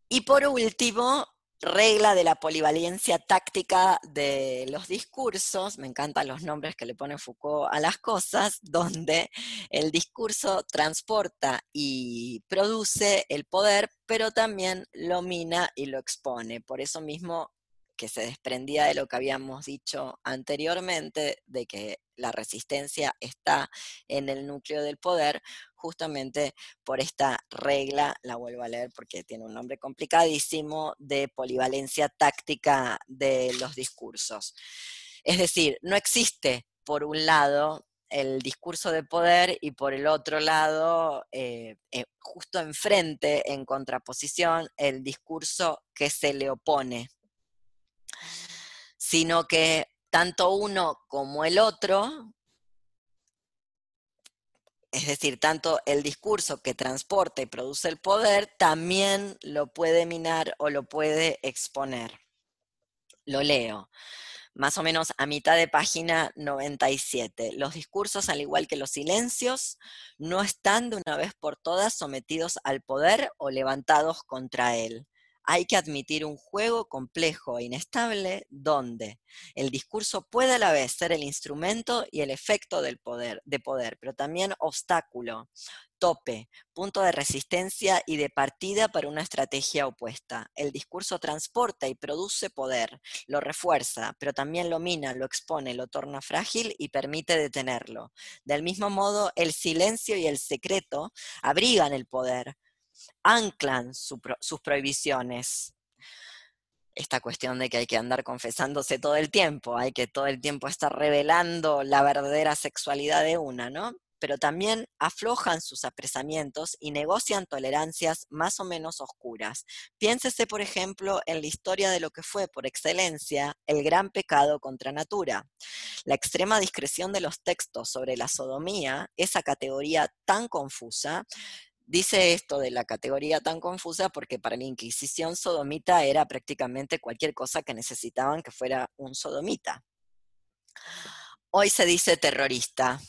Y por último, regla de la polivalencia táctica de los discursos, me encantan los nombres que le pone Foucault a las cosas, donde el discurso transporta y produce el poder, pero también lo mina y lo expone. Por eso mismo que se desprendía de lo que habíamos dicho anteriormente, de que la resistencia está en el núcleo del poder, justamente por esta regla, la vuelvo a leer porque tiene un nombre complicadísimo, de polivalencia táctica de los discursos. Es decir, no existe, por un lado, el discurso de poder y por el otro lado, eh, eh, justo enfrente, en contraposición, el discurso que se le opone sino que tanto uno como el otro, es decir, tanto el discurso que transporta y produce el poder, también lo puede minar o lo puede exponer. Lo leo más o menos a mitad de página 97. Los discursos, al igual que los silencios, no están de una vez por todas sometidos al poder o levantados contra él hay que admitir un juego complejo e inestable donde el discurso puede a la vez ser el instrumento y el efecto del poder, de poder, pero también obstáculo, tope, punto de resistencia y de partida para una estrategia opuesta. El discurso transporta y produce poder, lo refuerza, pero también lo mina, lo expone, lo torna frágil y permite detenerlo. Del mismo modo, el silencio y el secreto abrigan el poder, anclan sus prohibiciones. Esta cuestión de que hay que andar confesándose todo el tiempo, hay que todo el tiempo estar revelando la verdadera sexualidad de una, ¿no? Pero también aflojan sus apresamientos y negocian tolerancias más o menos oscuras. Piénsese, por ejemplo, en la historia de lo que fue, por excelencia, el gran pecado contra natura. La extrema discreción de los textos sobre la sodomía, esa categoría tan confusa, Dice esto de la categoría tan confusa porque para la Inquisición sodomita era prácticamente cualquier cosa que necesitaban que fuera un sodomita. Hoy se dice terrorista,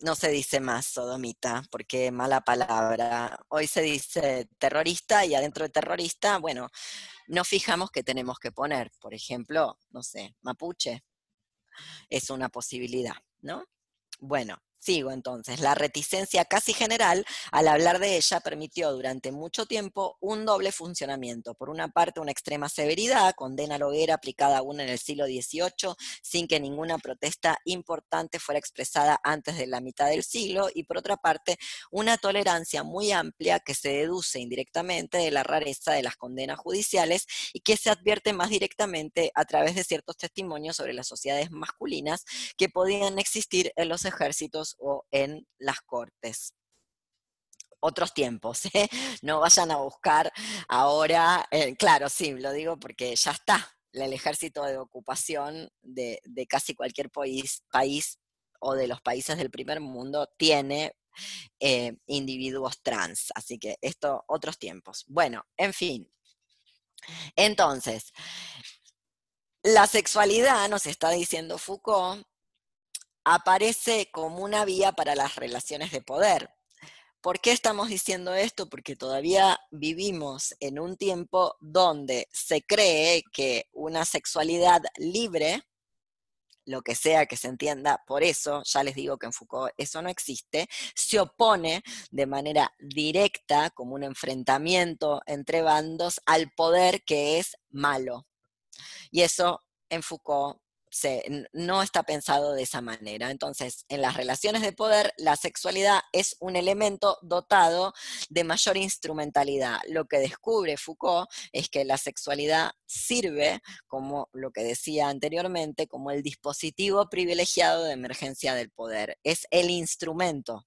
no se dice más sodomita, porque mala palabra. Hoy se dice terrorista y adentro de terrorista, bueno, nos fijamos que tenemos que poner, por ejemplo, no sé, mapuche, es una posibilidad, ¿no? Bueno, Sigo entonces. La reticencia casi general al hablar de ella permitió durante mucho tiempo un doble funcionamiento. Por una parte, una extrema severidad, condena a hoguera aplicada aún en el siglo XVIII, sin que ninguna protesta importante fuera expresada antes de la mitad del siglo, y por otra parte, una tolerancia muy amplia que se deduce indirectamente de la rareza de las condenas judiciales y que se advierte más directamente a través de ciertos testimonios sobre las sociedades masculinas que podían existir en los ejércitos o en las cortes. Otros tiempos, ¿eh? no vayan a buscar ahora, eh, claro, sí, lo digo porque ya está el ejército de ocupación de, casi cualquier país, o de los países del primer mundo tiene eh, individuos trans, así que esto, otros tiempos. Bueno, en fin. Entonces, la sexualidad, nos está diciendo Foucault, aparece como una vía para las relaciones de poder. ¿Por qué estamos diciendo esto? Porque todavía vivimos en un tiempo donde se cree que una sexualidad libre, lo que sea que se entienda, por eso ya les digo que en Foucault eso no existe, se opone de manera directa, como un enfrentamiento entre bandos, al poder que es malo. Y eso en Foucault no está pensado de esa manera. Entonces, en las relaciones de poder, la sexualidad es un elemento dotado de mayor instrumentalidad. Lo que descubre Foucault es que la sexualidad sirve, como lo que decía anteriormente, como el dispositivo privilegiado de emergencia del poder. Es el instrumento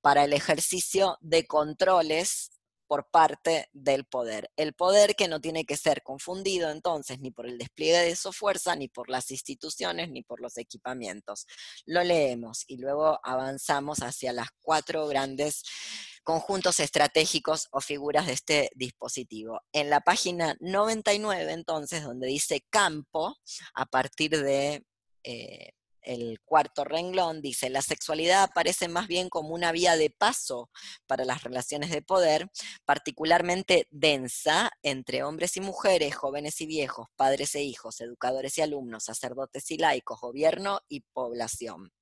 para el ejercicio de controles por parte del poder. El poder que no tiene que ser confundido entonces ni por el despliegue de su fuerza, ni por las instituciones, ni por los equipamientos. Lo leemos y luego avanzamos hacia las cuatro grandes conjuntos estratégicos o figuras de este dispositivo. En la página 99, entonces, donde dice campo, a partir de eh, el cuarto renglón, dice, la sexualidad aparece más bien como una vía de paso para las relaciones de poder, particularmente densa entre hombres y mujeres, jóvenes y viejos, padres e hijos, educadores y alumnos, sacerdotes y laicos, gobierno y población.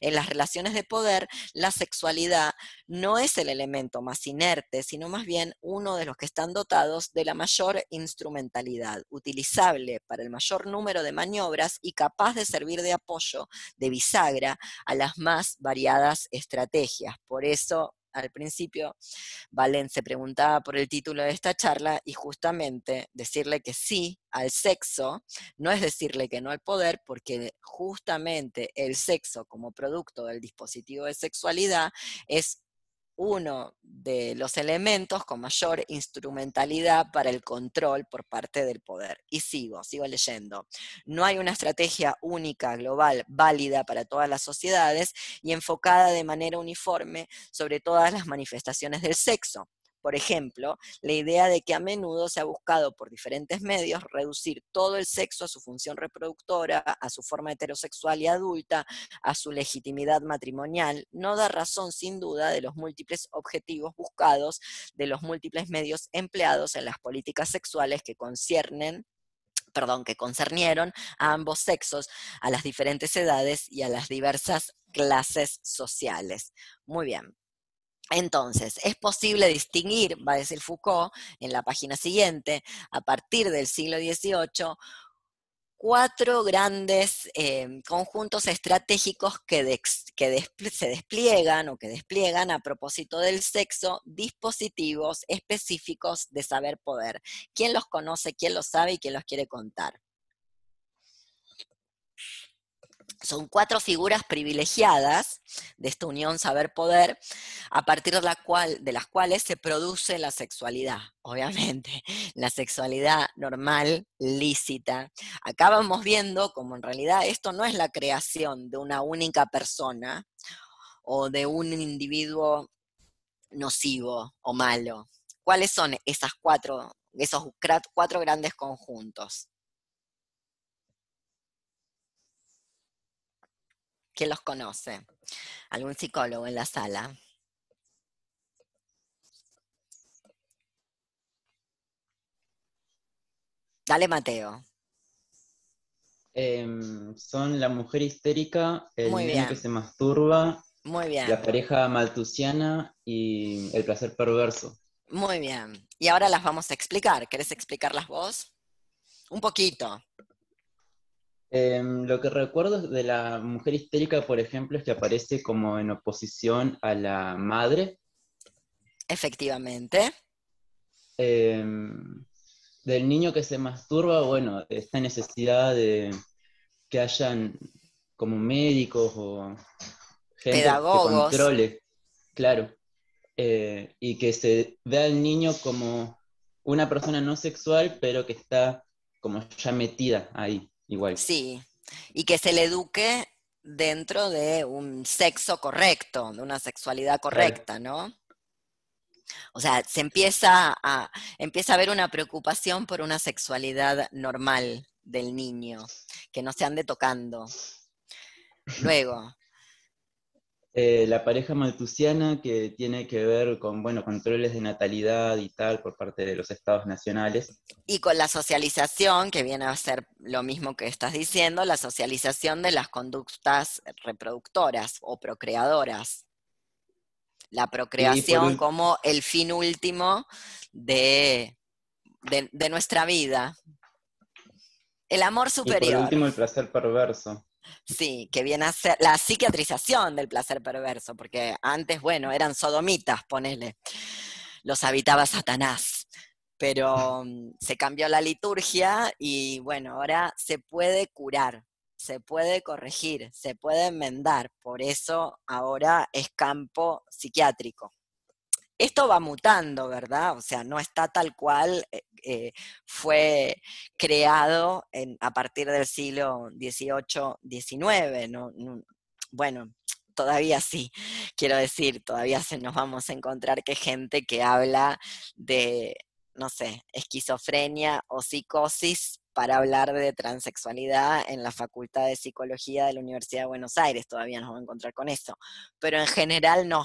En las relaciones de poder, la sexualidad no es el elemento más inerte, sino más bien uno de los que están dotados de la mayor instrumentalidad, utilizable para el mayor número de maniobras y capaz de servir de apoyo, de bisagra, a las más variadas estrategias. Por eso al principio, Valen se preguntaba por el título de esta charla y justamente decirle que sí al sexo no es decirle que no al poder, porque justamente el sexo como producto del dispositivo de sexualidad es uno de los elementos con mayor instrumentalidad para el control por parte del poder. Y sigo, sigo leyendo. No hay una estrategia única, global, válida para todas las sociedades y enfocada de manera uniforme sobre todas las manifestaciones del sexo. Por ejemplo, la idea de que a menudo se ha buscado por diferentes medios reducir todo el sexo a su función reproductora, a su forma heterosexual y adulta, a su legitimidad matrimonial, no da razón sin duda de los múltiples objetivos buscados, de los múltiples medios empleados en las políticas sexuales que conciernen perdón, que concernieron a ambos sexos, a las diferentes edades y a las diversas clases sociales. Muy bien. Entonces, es posible distinguir, va a decir Foucault en la página siguiente, a partir del siglo XVIII, cuatro grandes em, conjuntos estratégicos que, se despliegan o que despliegan a propósito del sexo dispositivos específicos de saber poder. ¿Quién los conoce, quién los sabe y quién los quiere contar? Son cuatro figuras privilegiadas de esta unión saber-poder, a partir de, las cuales se produce la sexualidad, obviamente, la sexualidad normal, lícita. Acá vamos viendo como en realidad esto no es la creación de una única persona o de un individuo nocivo o malo. ¿Cuáles son esas cuatro, esos cuatro grandes conjuntos? ¿Quién los conoce? ¿Algún psicólogo en la sala? Dale, Mateo. Em, son la mujer histérica, el niño que se masturba Muy bien. La pareja maltusiana y el placer perverso. Muy bien. Y ahora las vamos a explicar. ¿Querés explicarlas vos? Un poquito. Em, lo que recuerdo de la mujer histérica, por ejemplo, es que aparece como en oposición a la madre. Efectivamente. Em, del niño que se masturba, bueno, esta necesidad de que hayan como médicos o gente Pedagogos. que controle, claro, eh, y que se vea al niño como una persona no sexual, pero que está como ya metida ahí, igual. Sí. Y que se le eduque dentro de un sexo correcto, de una sexualidad correcta, ¿no? O sea, se empieza a, empieza a haber una preocupación por una sexualidad normal del niño, que no se ande tocando. Luego, Eh, la pareja maltusiana que tiene que ver con, bueno, controles de natalidad y tal por parte de los estados nacionales. y con la socialización, que viene a ser lo mismo que estás diciendo, la socialización de las conductas reproductoras o procreadoras. La procreación como el fin último de, de- de nuestra vida. El amor Y por superior. último, el placer perverso. Sí, que viene a ser la psiquiatrización del placer perverso, porque antes, bueno, eran sodomitas, ponele, los habitaba Satanás, pero mm, se cambió la liturgia y bueno, ahora se puede curar, se puede corregir, se puede enmendar, por eso ahora es campo psiquiátrico. Esto va mutando, ¿verdad? O sea, no está tal cual eh, fue creado a partir del siglo XVIII, XIX. ¿no? No- Bueno, todavía sí, quiero decir, todavía se nos vamos a encontrar que gente que habla de, no sé, esquizofrenia o psicosis para hablar de transexualidad en la Facultad de Psicología de la Universidad de Buenos Aires, todavía nos vamos a encontrar con eso, pero en general no.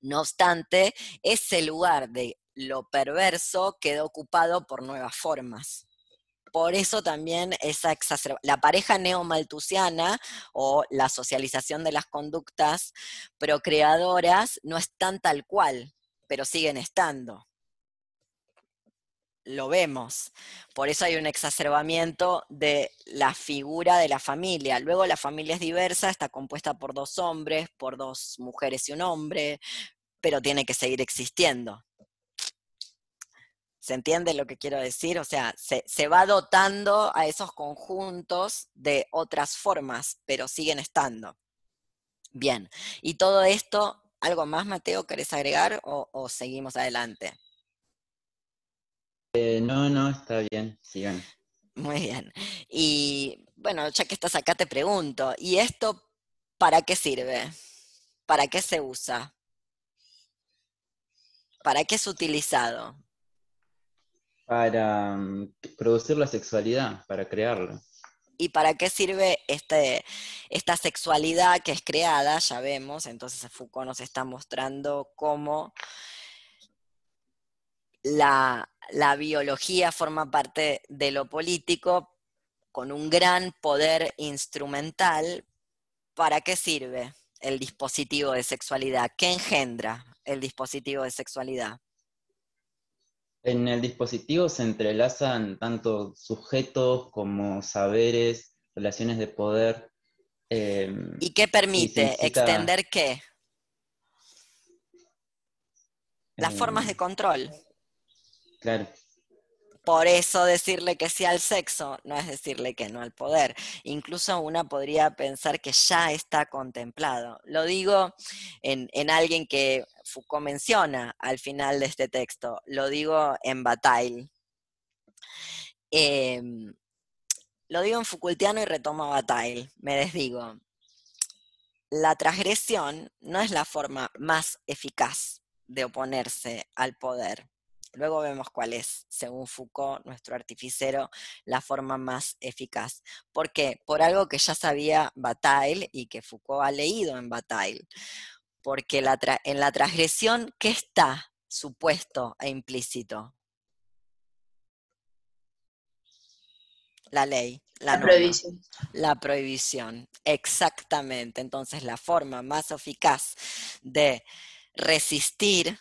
No obstante, ese lugar de lo perverso quedó ocupado por nuevas formas. Por eso también esa exacerba- la pareja neomaltusiana o la socialización de las conductas procreadoras no están tal cual, pero siguen estando. Lo vemos. Por eso hay un exacerbamiento de la figura de la familia. Luego la familia es diversa, está compuesta por dos hombres, por dos mujeres y un hombre, pero tiene que seguir existiendo. ¿Se entiende lo que quiero decir? O sea, se, se va dotando a esos conjuntos de otras formas, pero siguen estando. Bien, y todo esto, ¿algo más, Mateo, querés agregar o, o seguimos adelante? Eh, no, no, está bien, sigan. Muy bien. Y bueno, ya que estás acá te pregunto, ¿y esto para qué sirve? ¿Para qué se usa? ¿Para qué es utilizado? Para mm, producir la sexualidad, para crearla. ¿Y para qué sirve este, esta sexualidad que es creada? Ya vemos, entonces Foucault nos está mostrando cómo la, la biología forma parte de lo político con un gran poder instrumental. ¿Para qué sirve el dispositivo de sexualidad? ¿Qué engendra el dispositivo de sexualidad? En el dispositivo se entrelazan tanto sujetos como saberes, relaciones de poder. eh, ¿Y qué permite? ¿Extender qué? Las eh, formas de control. Claro. Por eso decirle que sí al sexo no es decirle que no al poder. Incluso una podría pensar que ya está contemplado. Lo digo en, en alguien que Foucault menciona al final de este texto. Lo digo en Bataille. Em, lo digo en Foucaultiano y retomo a Bataille. Me desdigo. La transgresión no es la forma más eficaz de oponerse al poder. Luego vemos cuál es, según Foucault, nuestro artificero, la forma más eficaz. ¿Por qué? Por algo que ya sabía Bataille y que Foucault ha leído en Bataille. Porque la en la transgresión, ¿qué está supuesto e implícito? La ley. La, prohibición. La prohibición, exactamente. Entonces, la forma más eficaz de resistir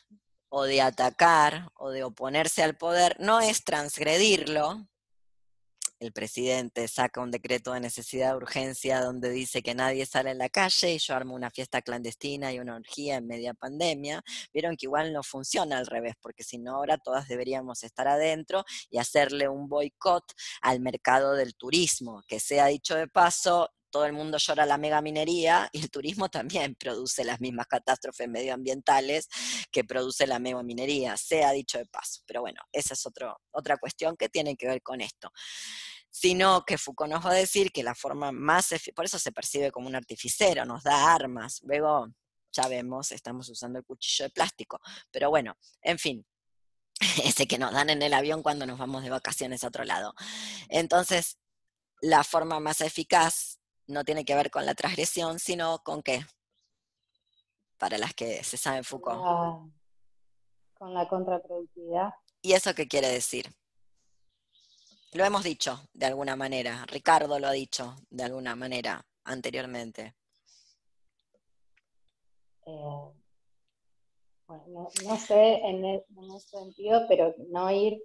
o de atacar o de oponerse al poder no es transgredirlo. El presidente saca un decreto de necesidad de urgencia donde dice que nadie sale a la calle y yo armo una fiesta clandestina y una orgía en media pandemia. Vieron que igual no funciona al revés, porque si no ahora todas deberíamos estar adentro y hacerle un boicot al mercado del turismo, que sea dicho de paso, todo el mundo llora la mega minería y el turismo también produce las mismas catástrofes medioambientales que produce la mega minería, sea dicho de paso. Pero bueno, esa es otro, otra cuestión que tiene que ver con esto. Sino que Foucault nos va a decir que la forma más, por eso se percibe como un artificero, nos da armas. Luego, ya vemos, estamos usando el cuchillo de plástico. Pero bueno, en fin, ese que nos dan en el avión cuando nos vamos de vacaciones a otro lado. Entonces, la forma más eficaz no tiene que ver con la transgresión, sino con qué? Para las que se saben Foucault. Con la contraproductividad. ¿Y eso qué quiere decir? Lo hemos dicho de alguna manera, Ricardo lo ha dicho de alguna manera anteriormente. eh, bueno, no, no sé en, en ese sentido, pero no ir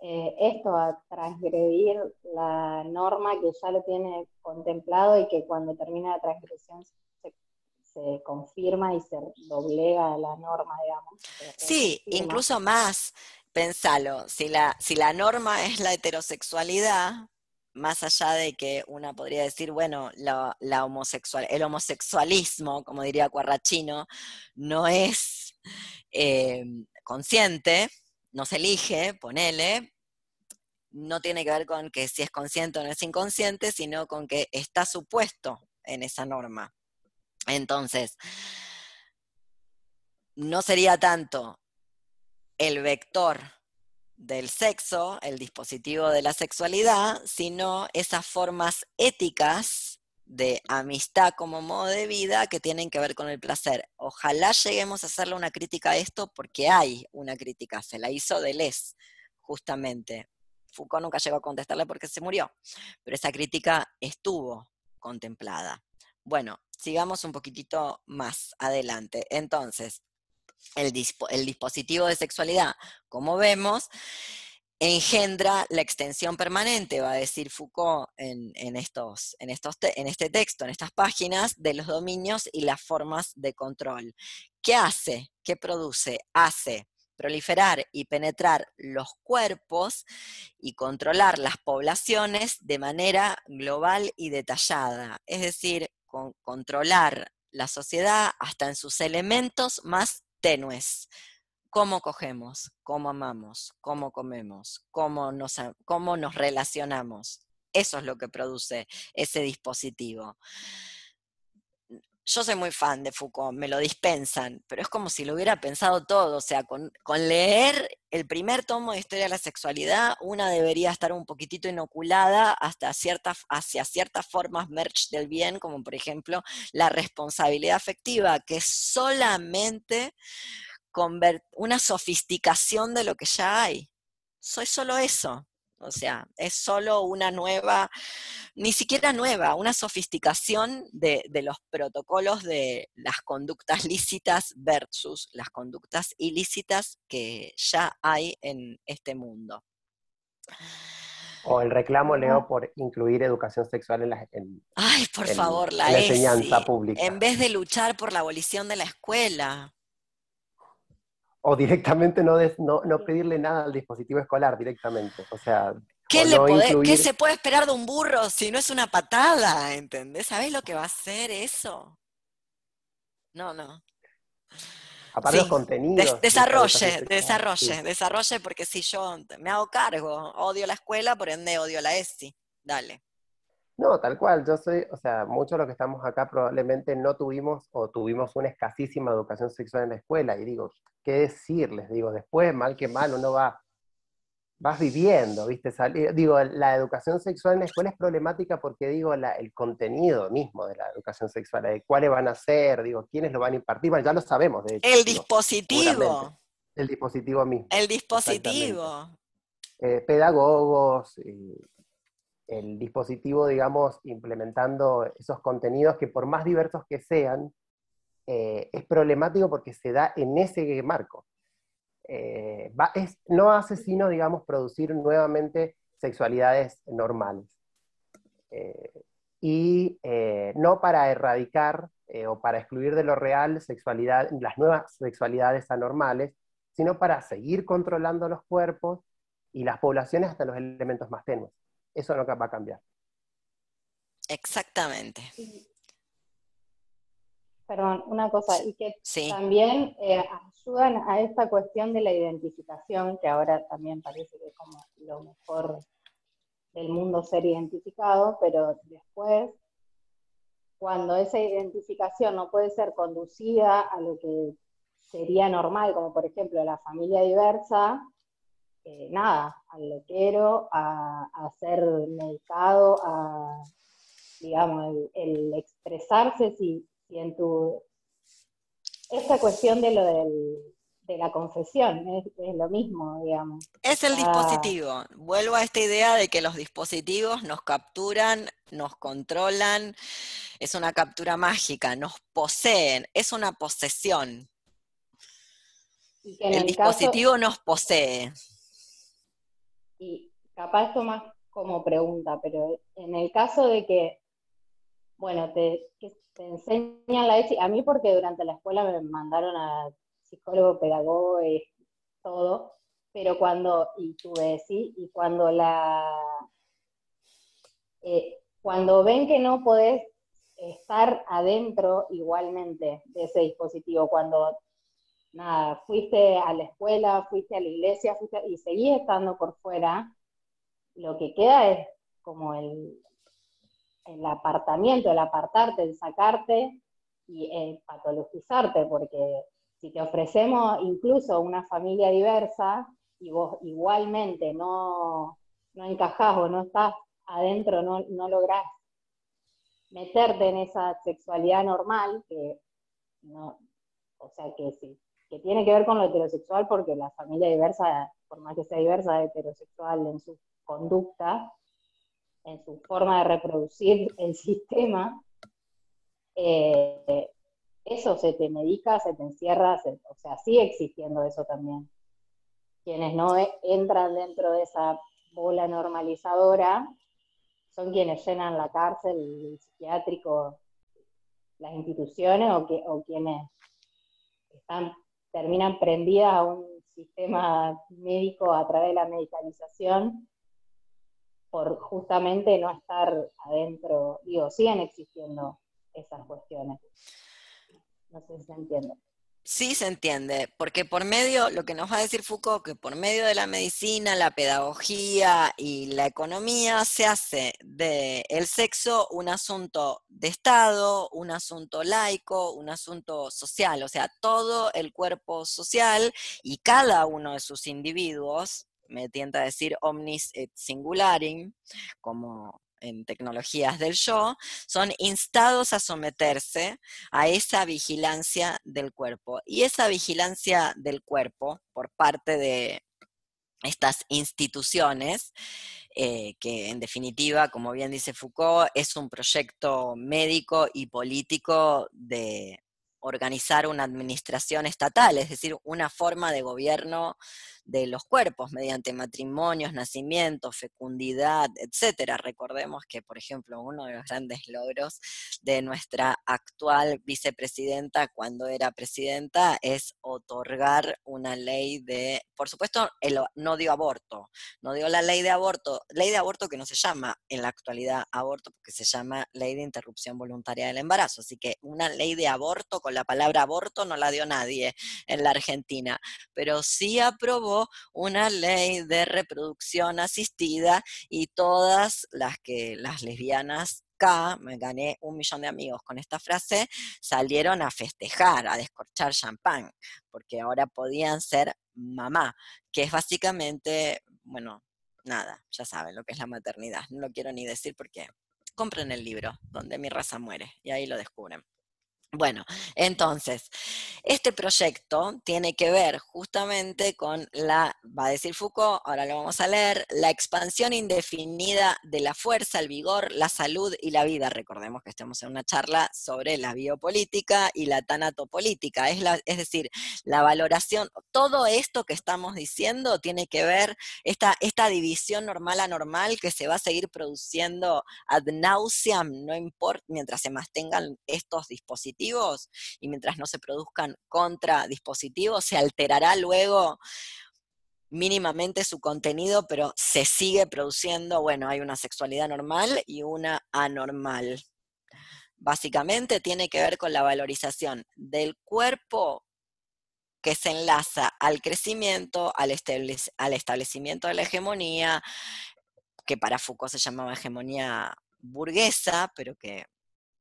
eh, esto a transgredir la norma que ya lo tiene contemplado y que cuando termina la transgresión se, se confirma y se doblega la norma, digamos. Sí, incluso más, pensalo, si la, si la norma es la heterosexualidad, más allá de que una podría decir, bueno, la, la homosexual, el homosexualismo, como diría Cuarrachino, no es eh, consciente, no se elige, ponele, no tiene que ver con que si es consciente o no es inconsciente, sino con que está supuesto en esa norma. Entonces, no sería tanto el vector del sexo, el dispositivo de la sexualidad, sino esas formas éticas de amistad como modo de vida que tienen que ver con el placer. Ojalá lleguemos a hacerle una crítica a esto porque hay una crítica, se la hizo Deleuze, justamente. Foucault nunca llegó a contestarle porque se murió, pero esa crítica estuvo contemplada. Bueno, sigamos un poquitito más adelante. Entonces, el, el dispositivo de sexualidad, como vemos, engendra la extensión permanente, va a decir Foucault en, estos, en, en este texto, en estas páginas, de los dominios y las formas de control. ¿Qué hace? ¿Qué produce? Hace proliferar y penetrar los cuerpos y controlar las poblaciones de manera global y detallada, es decir, con- controlar la sociedad hasta en sus elementos más tenues. Cómo cogemos, cómo amamos, cómo comemos, cómo nos, cómo nos relacionamos. Eso es lo que produce ese dispositivo. Yo soy muy fan de Foucault, me lo dispensan, pero es como si lo hubiera pensado todo. O sea, con, con leer el primer tomo de Historia de la Sexualidad, una debería estar un poquitito inoculada hasta ciertas, hacia ciertas formas merch del bien, como por ejemplo la responsabilidad afectiva, que solamente una sofisticación de lo que ya hay. Soy solo eso. O sea, es solo una nueva, ni siquiera nueva, una sofisticación de, de los protocolos de las conductas lícitas versus las conductas ilícitas que ya hay en este mundo. O el reclamo, Leo, por incluir educación sexual en la, en- Ay, por en- favor, en la enseñanza pública. en vez de luchar por la abolición de la escuela. O directamente no, des- no, no pedirle nada al dispositivo escolar directamente. O sea, ¿Qué, o le no qué se puede esperar de un burro si no es una patada? ¿Entendés? ¿Sabés lo que va a hacer eso? No, no. aparte los sí, contenidos. Des- de esa desarrolle, desarrolle, sí. desarrolle, porque si yo me hago cargo, odio la escuela, por ende odio la ESI. Dale. No, tal cual, yo soy, o sea, muchos de los que estamos acá probablemente no tuvimos o tuvimos una escasísima educación sexual en la escuela, y digo, ¿qué decirles? Digo, después, mal que mal, uno va, vas viviendo, ¿viste? Sali- digo, la educación sexual en la escuela es problemática porque, digo, la- el contenido mismo de la educación sexual, de cuáles van a ser, digo, quiénes lo van a impartir, bueno, ya lo sabemos, de hecho, El digo, dispositivo, el dispositivo mismo. el dispositivo. eh, pedagogos, y el dispositivo, digamos, implementando esos contenidos que por más diversos que sean, eh, es problemático porque se da en ese marco. Eh, no hace sino, digamos, producir nuevamente sexualidades normales. Eh, y no para erradicar o para excluir de lo real sexualidad, las nuevas sexualidades anormales, sino para seguir controlando los cuerpos y las poblaciones hasta los elementos más tenues. Eso no va a cambiar. Exactamente. Perdón, una cosa, y que también eh, ayudan a esta cuestión de la identificación, que ahora también parece que es como lo mejor del mundo ser identificado, pero después, cuando esa identificación no puede ser conducida a lo que sería normal, como por ejemplo la familia diversa, eh, nada, al loquero, a, ser medicado, a, digamos, el, expresarse si, en tu... Esta cuestión de lo de la confesión, es, lo mismo, digamos. Es el dispositivo. Vuelvo a esta idea de que los dispositivos nos capturan, nos controlan, es una captura mágica, nos poseen, es una posesión. el, dispositivo nos posee y capaz esto como pregunta, pero en el caso de que, bueno, te, enseñan la ESI, a mí porque durante la escuela me mandaron a psicólogo, pedagogo y todo, pero cuando, y tuve ESI, y cuando la, eh, cuando ven que no podés estar adentro igualmente de ese dispositivo, cuando nada, fuiste a la escuela, fuiste a la iglesia, y seguís estando por fuera, lo que queda es como el, el apartamiento, el apartarte, el sacarte y el patologizarte, porque si te ofrecemos incluso una familia diversa y vos igualmente no, no encajás o no estás adentro, no, no lográs meterte en esa sexualidad normal, que no, o sea que sí, que tiene que ver con lo heterosexual, porque la familia diversa, por más que sea diversa, es heterosexual en su conducta, en su forma de reproducir el sistema, eh, eso se te medica, se te encierra, o sea, sigue existiendo eso también. Quienes no e, entran dentro de esa bola normalizadora son quienes llenan la cárcel, el psiquiátrico, las instituciones o, que, o quienes están terminan prendidas a un sistema médico a través de la medicalización por justamente no estar adentro, digo, siguen existiendo esas cuestiones. No sé si se entiende. Sí se entiende, porque por medio, lo que nos va a decir Foucault, que por medio de la medicina, la pedagogía y la economía se hace del el sexo un asunto de Estado, un asunto laico, un asunto social, o sea, todo el cuerpo social y cada uno de sus individuos, me tienta a decir omnis et singularim, como en tecnologías del yo, son instados a someterse a esa vigilancia del cuerpo. Y esa vigilancia del cuerpo por parte de estas instituciones, eh, que en definitiva, como bien dice Foucault, es un proyecto médico y político de organizar una administración estatal, es decir, una forma de gobierno de los cuerpos mediante matrimonios, nacimientos, fecundidad, etcétera. Recordemos que, por ejemplo, uno de los grandes logros de nuestra actual vicepresidenta cuando era presidenta es otorgar una ley de, por supuesto, el, no dio aborto, no dio la ley de aborto, ley de aborto que no se llama en la actualidad aborto porque se llama ley de interrupción voluntaria del embarazo, así que una ley de aborto con la palabra aborto no la dio nadie en la Argentina, pero sí aprobó una ley de reproducción asistida y todas las que las lesbianas K, me gané un millón de amigos con esta frase, salieron a festejar, a descorchar champán, porque ahora podían ser mamá, que es básicamente, bueno, nada, ya saben lo que es la maternidad, no lo quiero ni decir porque compren el libro, donde mi raza muere, y ahí lo descubren. Bueno, entonces, este proyecto tiene que ver justamente con la, va a decir Foucault, ahora lo vamos a leer, la expansión indefinida de la fuerza, el vigor, la salud y la vida. Recordemos que estamos en una charla sobre la biopolítica y la tanatopolítica, es, decir, la valoración, todo esto que estamos diciendo tiene que ver, esta, esta división normal anormal que se va a seguir produciendo ad nauseam, no importa, mientras se mantengan estos dispositivos y mientras no se produzcan contra dispositivos, se alterará luego mínimamente su contenido, pero se sigue produciendo, bueno, hay una sexualidad normal y una anormal. Básicamente tiene que ver con la valorización del cuerpo que se enlaza al crecimiento, al, al establecimiento de la hegemonía, que para Foucault se llamaba hegemonía burguesa, pero que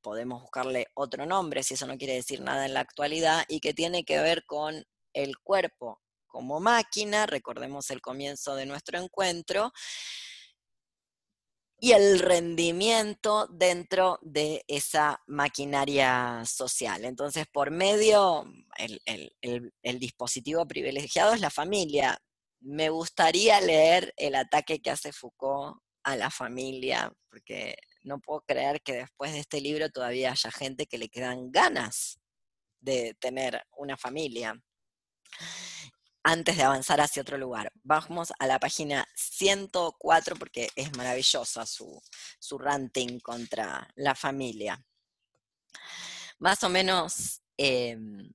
podemos buscarle otro nombre si eso no quiere decir nada en la actualidad, y que tiene que ver con el cuerpo como máquina, recordemos el comienzo de nuestro encuentro, y el rendimiento dentro de esa maquinaria social. Entonces, por medio, el, el, dispositivo privilegiado es la familia. Me gustaría leer el ataque que hace Foucault a la familia, porque no puedo creer que después de este libro todavía haya gente que le quedan ganas de tener una familia. Antes de avanzar hacia otro lugar, vamos a la página 104 porque es maravillosa su, su ranting contra la familia. Más o menos em,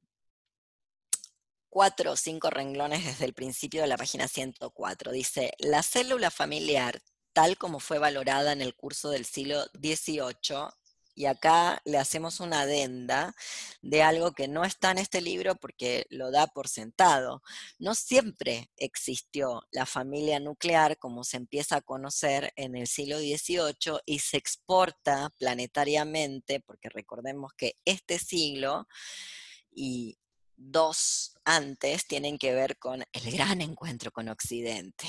cuatro o cinco renglones desde el principio de la página 104. Dice, la célula familiar tal como fue valorada en el curso del siglo XVIII. Y acá le hacemos una adenda de algo que no está en este libro porque lo da por sentado. No siempre existió la familia nuclear como se empieza a conocer en el siglo XVIII y se exporta planetariamente, porque recordemos que este siglo y dos antes tienen que ver con el gran encuentro con Occidente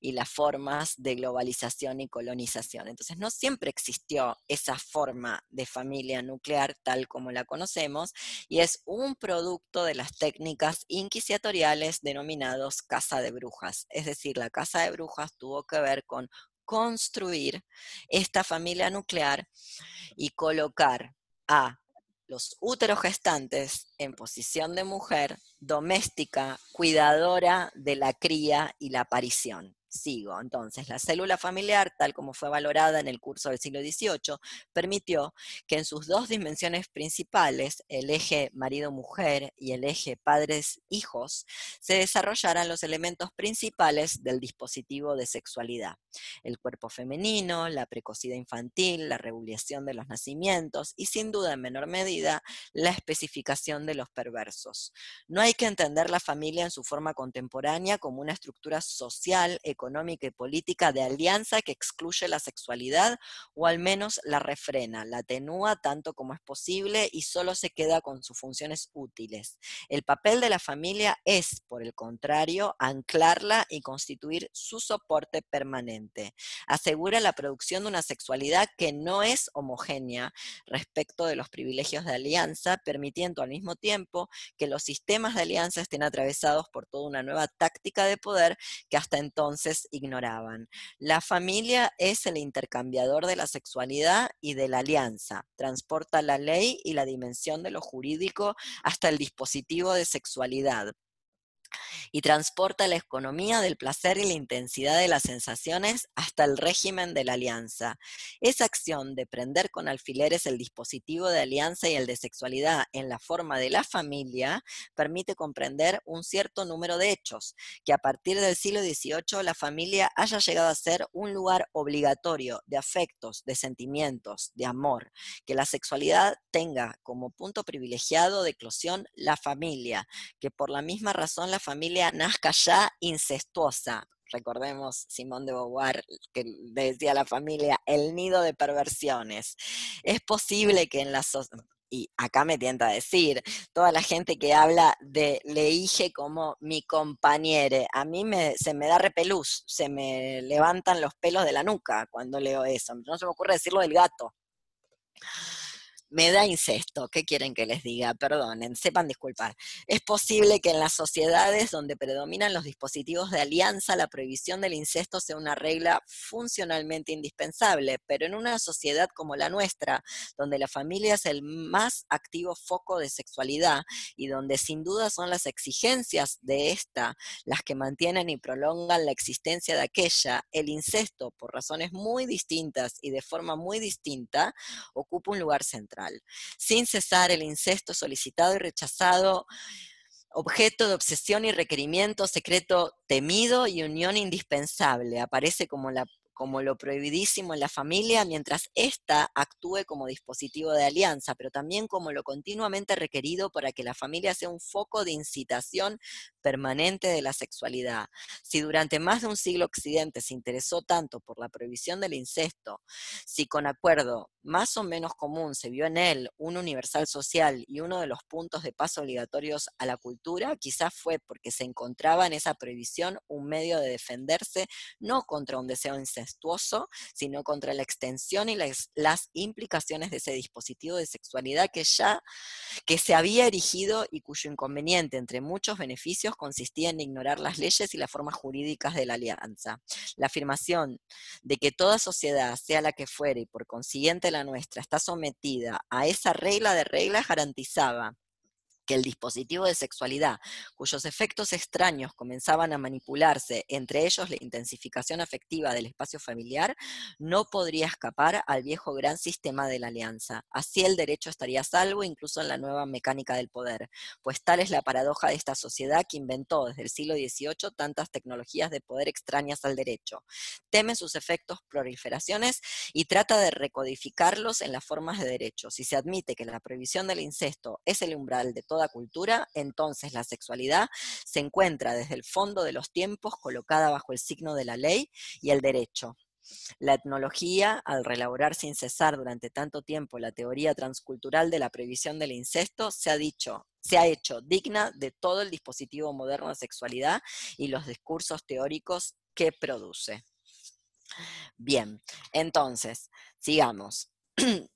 y las formas de globalización y colonización. Entonces, no siempre existió esa forma de familia nuclear tal como la conocemos y es un producto de las técnicas inquisitoriales denominados casa de brujas. Es decir, la casa de brujas tuvo que ver con construir esta familia nuclear y colocar a los úteros gestantes en posición de mujer doméstica, cuidadora de la cría y la aparición. Sigo. Entonces, la célula familiar, tal como fue valorada en el curso del siglo XVIII, permitió que en sus dos dimensiones principales, el eje marido-mujer y el eje padres-hijos, se desarrollaran los elementos principales del dispositivo de sexualidad. El cuerpo femenino, la precocidad infantil, la regulación de los nacimientos y, sin duda, en menor medida, la especificación de los perversos. No hay que entender la familia en su forma contemporánea como una estructura social, económica, económica y política de alianza que excluye la sexualidad o al menos la refrena, la atenúa tanto como es posible y solo se queda con sus funciones útiles. El papel de la familia es, por el contrario, anclarla y constituir su soporte permanente. Asegura la producción de una sexualidad que no es homogénea respecto de los privilegios de alianza, permitiendo al mismo tiempo que los sistemas de alianza estén atravesados por toda una nueva táctica de poder que hasta entonces ignoraban. La familia es el intercambiador de la sexualidad y de la alianza. Transporta la ley y la dimensión de lo jurídico hasta el dispositivo de sexualidad y transporta la economía del placer y la intensidad de las sensaciones hasta el régimen de la alianza. Esa acción de prender con alfileres el dispositivo de alianza y el de sexualidad en la forma de la familia permite comprender un cierto número de hechos, que a partir del siglo XVIII la familia haya llegado a ser un lugar obligatorio de afectos, de sentimientos, de amor, que la sexualidad tenga como punto privilegiado de eclosión la familia, que por la misma razón la familia nazca ya incestuosa. Recordemos Simón de Beauvoir, que decía a la familia, el nido de perversiones. Es posible que en la y acá me tienta a decir, toda la gente que habla de Leige como mi compañere, a mí me, se me da repelús, se me levantan los pelos de la nuca cuando leo eso. No se me ocurre decirlo del gato me da incesto, ¿qué quieren que les diga? Perdonen, sepan disculpar. Es posible que en las sociedades donde predominan los dispositivos de alianza, la prohibición del incesto sea una regla funcionalmente indispensable, pero en una sociedad como la nuestra, donde la familia es el más activo foco de sexualidad y donde sin duda son las exigencias de esta las que mantienen y prolongan la existencia de aquella, el incesto, por razones muy distintas y de forma muy distinta, ocupa un lugar central. Sin cesar, el incesto solicitado y rechazado objeto de obsesión y requerimiento secreto temido y unión indispensable. Aparece como la como lo prohibidísimo en la familia, mientras ésta actúe como dispositivo de alianza, pero también como lo continuamente requerido para que la familia sea un foco de incitación permanente de la sexualidad. Si durante más de un siglo Occidente se interesó tanto por la prohibición del incesto, si con acuerdo más o menos común se vio en él un universal social y uno de los puntos de paso obligatorios a la cultura, quizás fue porque se encontraba en esa prohibición un medio de defenderse no contra un deseo incestuoso, sino contra la extensión y las, implicaciones de ese dispositivo de sexualidad que ya que se había erigido y cuyo inconveniente entre muchos beneficios consistía en ignorar las leyes y las formas jurídicas de la alianza. La afirmación de que toda sociedad, sea la que fuere y por consiguiente la nuestra, está sometida a esa regla de reglas garantizaba que el dispositivo de sexualidad, cuyos efectos extraños comenzaban a manipularse, entre ellos la intensificación afectiva del espacio familiar, no podría escapar al viejo gran sistema de la alianza. Así el derecho estaría salvo incluso en la nueva mecánica del poder, pues tal es la paradoja de esta sociedad que inventó desde el siglo XVIII tantas tecnologías de poder extrañas al derecho. Teme sus efectos proliferaciones y trata de recodificarlos en las formas de derecho. Si se admite que la prohibición del incesto es el umbral de todo toda cultura, entonces la sexualidad se encuentra desde el fondo de los tiempos colocada bajo el signo de la ley y el derecho. La etnología, al relaborar sin cesar durante tanto tiempo la teoría transcultural de la prohibición del incesto, se ha dicho, se ha hecho digna de todo el dispositivo moderno de sexualidad y los discursos teóricos que produce. Bien, entonces, sigamos.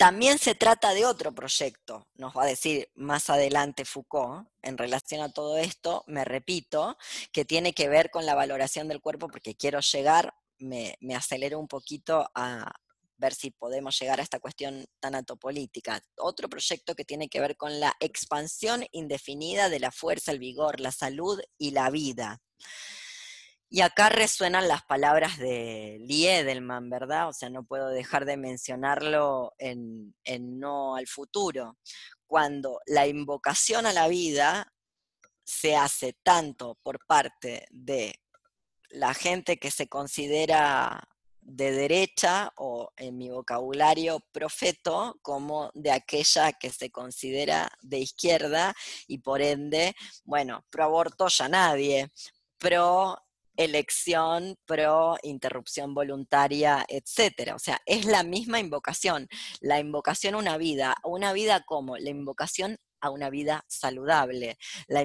También se trata de otro proyecto, nos va a decir más adelante Foucault, en relación a todo esto, me repito, que tiene que ver con la valoración del cuerpo, porque quiero llegar, me, acelero un poquito a ver si podemos llegar a esta cuestión tanatopolítica. Otro proyecto que tiene que ver con la expansión indefinida de la fuerza, el vigor, la salud y la vida. Y acá resuenan las palabras de Lee Edelman, ¿verdad? O sea, no puedo dejar de mencionarlo en, No al futuro. Cuando la invocación a la vida se hace tanto por parte de la gente que se considera de derecha o en mi vocabulario profeto como de aquella que se considera de izquierda y por ende, bueno, pro aborto ya nadie, pro elección, pro interrupción voluntaria, etcétera. O sea, es la misma invocación. La invocación a una vida, una vida como la invocación a una vida saludable, la,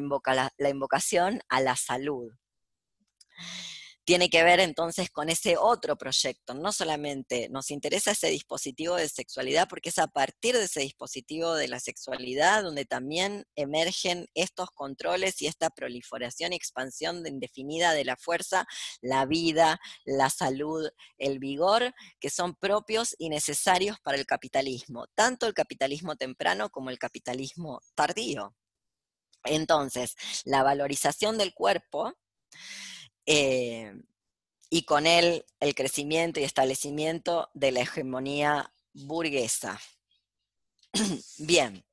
la invocación a la salud tiene que ver entonces con ese otro proyecto. No solamente nos interesa ese dispositivo de sexualidad, porque es a partir de ese dispositivo de la sexualidad donde también emergen estos controles y esta proliferación y expansión indefinida de la fuerza, la vida, la salud, el vigor, que son propios y necesarios para el capitalismo, tanto el capitalismo temprano como el capitalismo tardío. Entonces, la valorización del cuerpo eh, y con él el crecimiento y establecimiento de la hegemonía burguesa. Bien.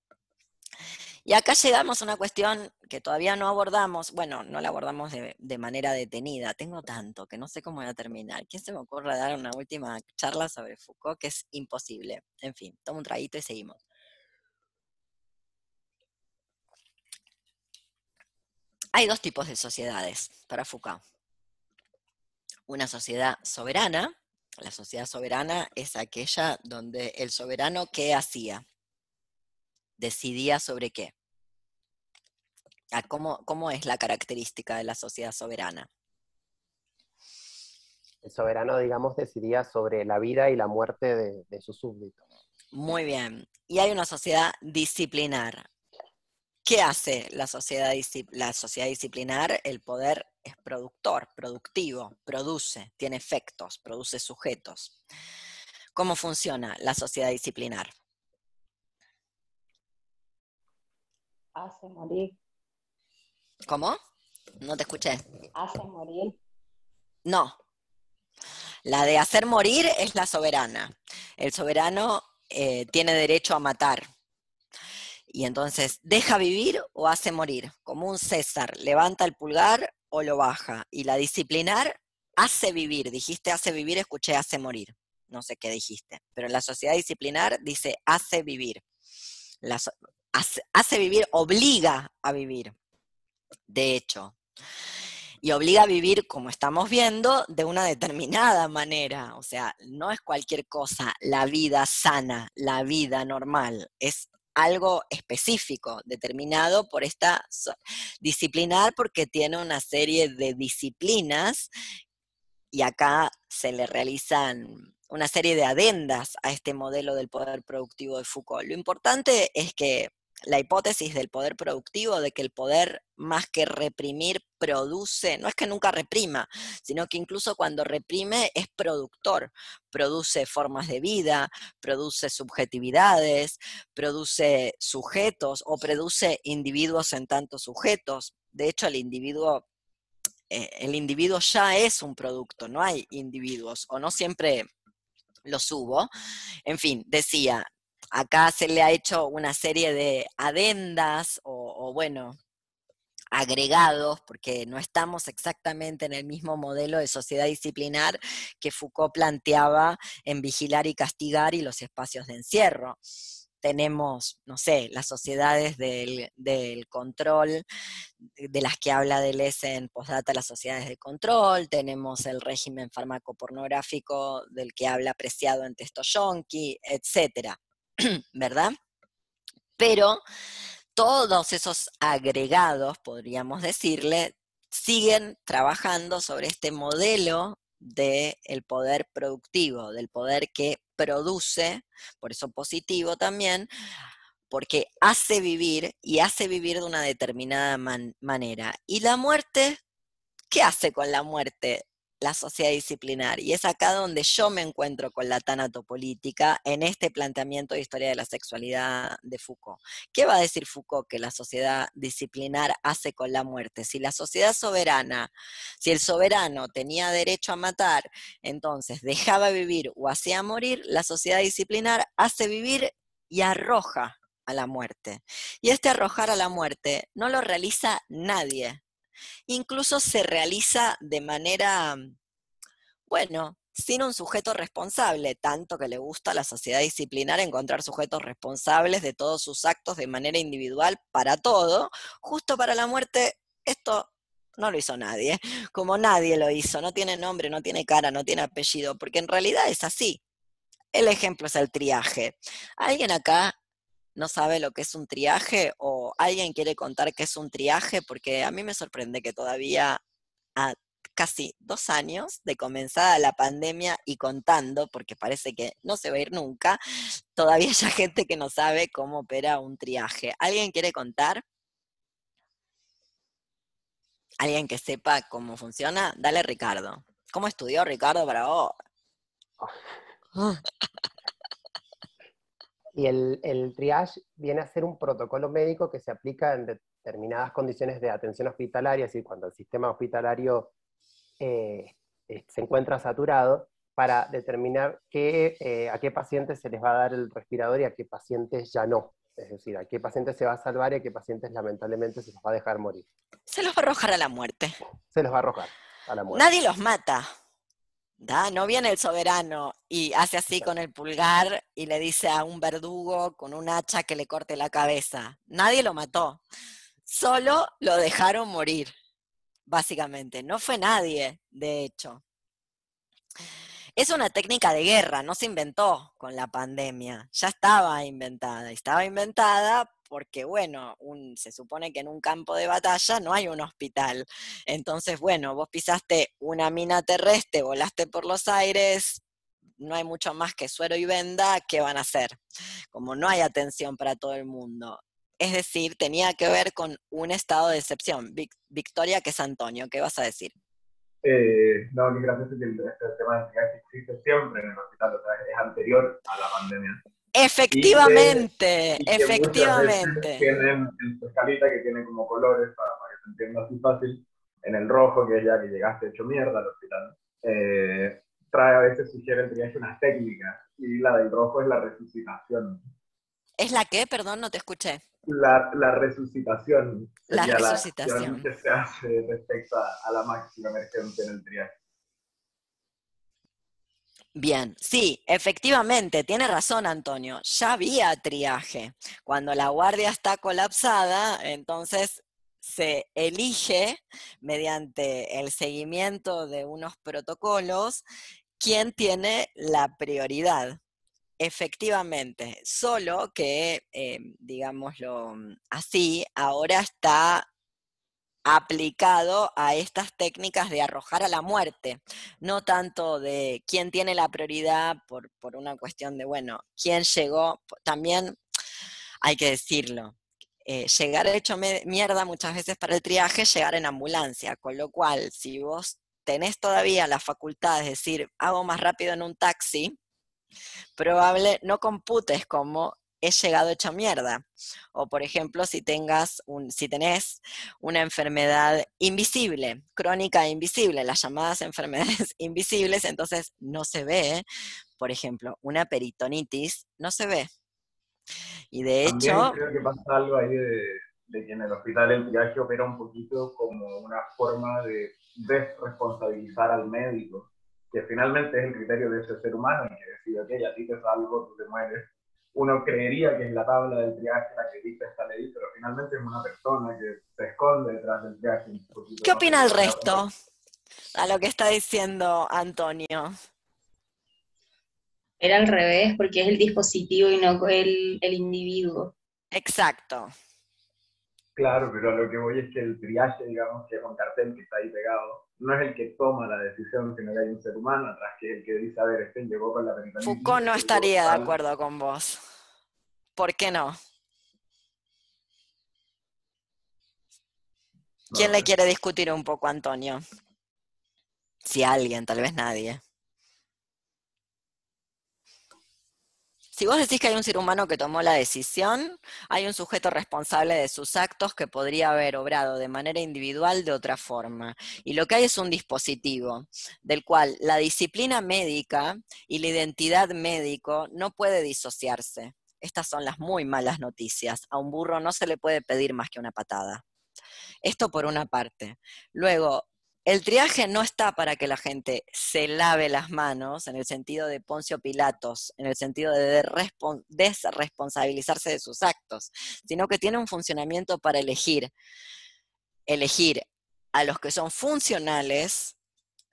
Y acá llegamos a una cuestión que todavía no abordamos, bueno, no la abordamos de, de, manera detenida, tengo tanto que no sé cómo voy a terminar. ¿Quién se me ocurre dar una última charla sobre Foucault? Que es imposible. En fin, tomo un traguito y seguimos. Hay dos tipos de sociedades para Foucault una sociedad soberana. La sociedad soberana es aquella donde el soberano, ¿qué hacía? Decidía sobre qué. ¿Cómo, ¿Cómo es la característica de la sociedad soberana? El soberano, digamos, decidía sobre la vida y la muerte de, de sus súbditos. Muy bien. Y hay una sociedad disciplinar. ¿Qué hace la sociedad, la sociedad disciplinar? El poder es productor, productivo, produce, tiene efectos, produce sujetos. ¿Cómo funciona la sociedad disciplinar? Hace morir, ¿Cómo? No te escuché. hace morir. No. La de hacer morir es la soberana. El soberano eh, tiene derecho a matar. Y entonces, ¿deja vivir o hace morir? Como un César, levanta el pulgar o lo baja. Y la disciplinar hace vivir. Dijiste hace vivir, escuché hace morir. No sé qué dijiste. Pero la sociedad disciplinar dice hace vivir. La hace, hace vivir, obliga a vivir. De hecho. Y obliga a vivir, como estamos viendo, de una determinada manera. O sea, no es cualquier cosa la vida sana, la vida normal. Es algo específico, determinado por esta disciplinar, porque tiene una serie de disciplinas y acá se le realizan una serie de adendas a este modelo del poder productivo de Foucault. Lo importante es que la hipótesis del poder productivo, de que el poder más que reprimir produce, no es que nunca reprima, sino que incluso cuando reprime es productor, produce formas de vida, produce subjetividades, produce sujetos o produce individuos en tantos sujetos. De hecho, el individuo eh, el individuo ya es un producto, no hay individuos, o no siempre los hubo. En fin, decía, acá se le ha hecho una serie de adendas o, bueno, agregados, porque no estamos exactamente en el mismo modelo de sociedad disciplinar que Foucault planteaba en vigilar y castigar y los espacios de encierro. Tenemos, no sé, las sociedades del, control, de las que habla Deleuze en Postdata, las sociedades de control, tenemos el régimen farmacopornográfico del que habla Preciado en Texto Yonki, etcétera, ¿verdad? Pero todos esos agregados, podríamos decirle, siguen trabajando sobre este modelo del poder productivo, del poder que produce, por eso positivo también, porque hace vivir y hace vivir de una determinada man- manera. ¿Y la muerte? ¿Qué hace con la muerte? La sociedad disciplinar. Y es acá donde yo me encuentro con la tanatopolítica en este planteamiento de historia de la sexualidad de Foucault. ¿Qué va a decir Foucault que la sociedad disciplinar hace con la muerte? Si la sociedad soberana, si el soberano tenía derecho a matar, entonces dejaba vivir o hacía morir, la sociedad disciplinar hace vivir y arroja a la muerte. Y este arrojar a la muerte no lo realiza nadie. Incluso se realiza de manera, bueno, sin un sujeto responsable, tanto que le gusta a la sociedad disciplinar encontrar sujetos responsables de todos sus actos de manera individual para todo, justo para la muerte, esto no lo hizo nadie, como nadie lo hizo, no tiene nombre, no tiene cara, no tiene apellido, porque en realidad es así. El ejemplo es el triaje. ¿Alguien acá no sabe lo que es un triaje o alguien quiere contar qué es un triaje? Porque a mí me sorprende que todavía a casi dos años de comenzada la pandemia y contando, porque parece que no se va a ir nunca, todavía hay gente que no sabe cómo opera un triaje. ¿Alguien quiere contar? ¿Alguien que sepa cómo funciona? Dale, Ricardo. ¿Cómo estudió Ricardo para vos? Y el, el triage viene a ser un protocolo médico que se aplica en determinadas condiciones de atención hospitalaria, es decir, cuando el sistema hospitalario eh, eh, se encuentra saturado, para determinar qué, eh, a qué pacientes se les va a dar el respirador y a qué pacientes ya no. Es decir, a qué pacientes se va a salvar y a qué pacientes lamentablemente se los va a dejar morir. Se los va a arrojar a la muerte. Se los va a arrojar a la muerte. Nadie los mata. ¿Da? No viene el soberano y hace así con el pulgar y le dice a un verdugo con un hacha que le corte la cabeza. Nadie lo mató. Solo lo dejaron morir, básicamente. No fue nadie, de hecho. Es una técnica de guerra, no se inventó con la pandemia, ya estaba inventada. Estaba inventada porque bueno, un- se supone que en un campo de batalla no hay un hospital. Entonces, bueno, vos pisaste una mina terrestre, volaste por los aires, no hay mucho más que suero y venda, ¿qué van a hacer? Como no hay atención para todo el mundo. Es decir, tenía que ver con un estado de excepción. Vic- Victoria, que es Antonio, ¿qué vas a decir? Eh, no, que que el, tema del triaje existe siempre en el hospital, es anterior a la pandemia. Efectivamente, y que muchas veces efectivamente. Tienen en su escalita que tiene como colores para, para que se entienda así fácil. En el rojo, que es ya que llegaste hecho mierda al hospital, eh, trae a veces sugiere el triaje unas técnicas y la del rojo es la resucitación. ¿Es la qué? Perdón, no te escuché. La, la resucitación La resucitación. acción que se hace respecto a, a la máxima emergencia en el triaje. Bien, sí, efectivamente, tiene razón Antonio, ya había triaje. Cuando la guardia está colapsada, entonces se elige mediante el seguimiento de unos protocolos quién tiene la prioridad. Efectivamente, solo que, eh, digámoslo así, ahora está aplicado a estas técnicas de arrojar a la muerte, no tanto de quién tiene la prioridad por, por una cuestión de, bueno, quién llegó, también hay que decirlo, eh, llegar hecho mierda muchas veces para el triaje, llegar en ambulancia, con lo cual si vos tenés todavía la facultad de decir, hago más rápido en un taxi, probable no computes como he llegado hecho mierda. O por ejemplo, si tengas un, si tenés una enfermedad invisible, crónica e invisible, las llamadas enfermedades invisibles, entonces no se ve, por ejemplo, una peritonitis, no se ve. Y de También hecho, creo que pasa algo ahí de, de que en el hospital el triaje opera un poquito como una forma de desresponsabilizar al médico, que finalmente es el criterio de ese ser humano y que decide, ok, a ti te salvo, tú te mueres. Uno creería que es la tabla del triaje la que dicta esta ley, pero finalmente es una persona que se esconde detrás del triaje. un poquito ¿qué opina el resto a lo que está diciendo Antonio? Era al revés, porque es el dispositivo y no el, el individuo. Exacto. Claro, pero a lo que voy es que el triaje, digamos, que es un cartel que está ahí pegado, no es el que toma la decisión, sino que hay un ser humano atrás que el que dice, a ver, este llegó con la peritonitis. Foucault no estaría de tal". acuerdo con vos. ¿Por qué no? ¿Quién le quiere discutir un poco a Antonio? Si alguien, tal vez nadie. Si vos decís que hay un ser humano que tomó la decisión, hay un sujeto responsable de sus actos que podría haber obrado de manera individual de otra forma. Y lo que hay es un dispositivo del cual la disciplina médica y la identidad médico no puede disociarse. Estas son las muy malas noticias. A un burro no se le puede pedir más que una patada. Esto por una parte. Luego, el triaje no está para que la gente se lave las manos, en el sentido de Poncio Pilatos, en el sentido de respon- desresponsabilizarse de sus actos, sino que tiene un funcionamiento para elegir. Elegir a los que son funcionales,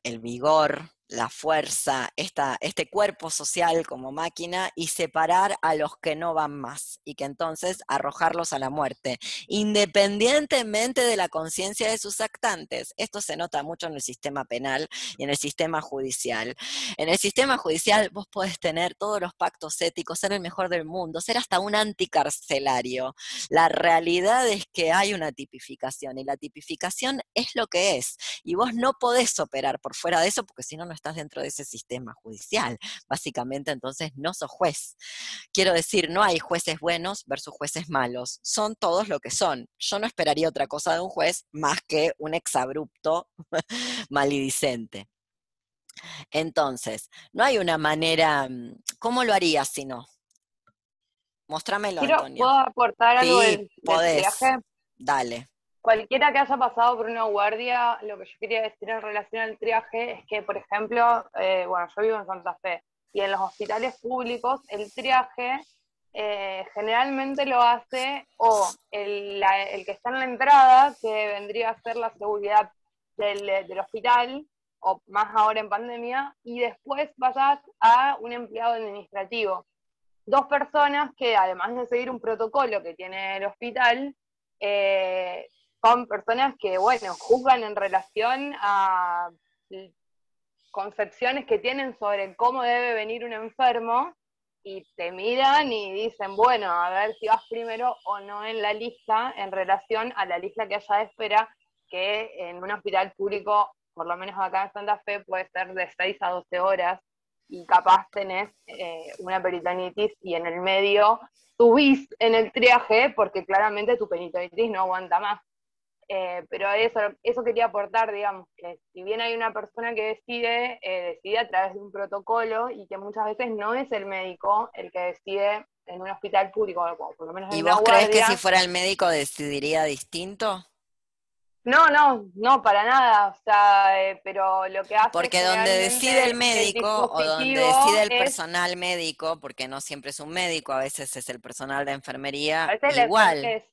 el vigor, la fuerza, este cuerpo social como máquina, y separar a los que no van más, y que entonces arrojarlos a la muerte independientemente de la conciencia de sus actantes. Esto se nota mucho en el sistema penal y en el sistema judicial. En el sistema judicial vos podés tener todos los pactos éticos, ser el mejor del mundo, ser hasta un anticarcelario. La realidad es que hay una tipificación y la tipificación es lo que es. Y vos no podés operar por fuera de eso porque si no, no estás dentro de ese sistema judicial. Básicamente, entonces, no sos juez. Quiero decir, no hay jueces buenos versus jueces malos. Son todos lo que son. Yo no esperaría otra cosa de un juez más que un exabrupto malidicente. Entonces, no hay una manera. mm, ¿Cómo lo harías si no? Mostrámelo, Quiero, Antonio. ¿Puedo aportar algo Sí, del, podés. Dale. Cualquiera que haya pasado por una guardia, lo que yo quería decir en relación al triaje es que, por ejemplo, eh, bueno, yo vivo en Santa Fe y en los hospitales públicos el triaje eh, generalmente lo hace o el, el que está en la entrada, que vendría a ser la seguridad del, del hospital, o más ahora en pandemia, y después pasás a un empleado administrativo. dos personas que además de seguir un protocolo que tiene el hospital, eh, son personas que, bueno, juzgan en relación a concepciones que tienen sobre cómo debe venir un enfermo y te miran y dicen, bueno, a ver si vas primero o no en la lista en relación a la lista que haya de espera, que en un hospital público, por lo menos acá en Santa Fe, puede ser de 6 a 12 horas y capaz tenés eh, una peritonitis y en el medio subís en el triaje porque claramente tu peritonitis no aguanta más. Eh, pero eso, eso quería aportar, digamos, que si bien hay una persona que decide, eh, decide a través de un protocolo y que muchas veces no es el médico el que decide en un hospital público, por lo menos en ¿Y vos crees que si fuera el médico decidiría distinto? No, no, no, para nada, o sea, eh, pero lo que hace... Porque donde decide el médico o donde decide el personal médico, porque no siempre es un médico, a veces es el personal de enfermería, igual.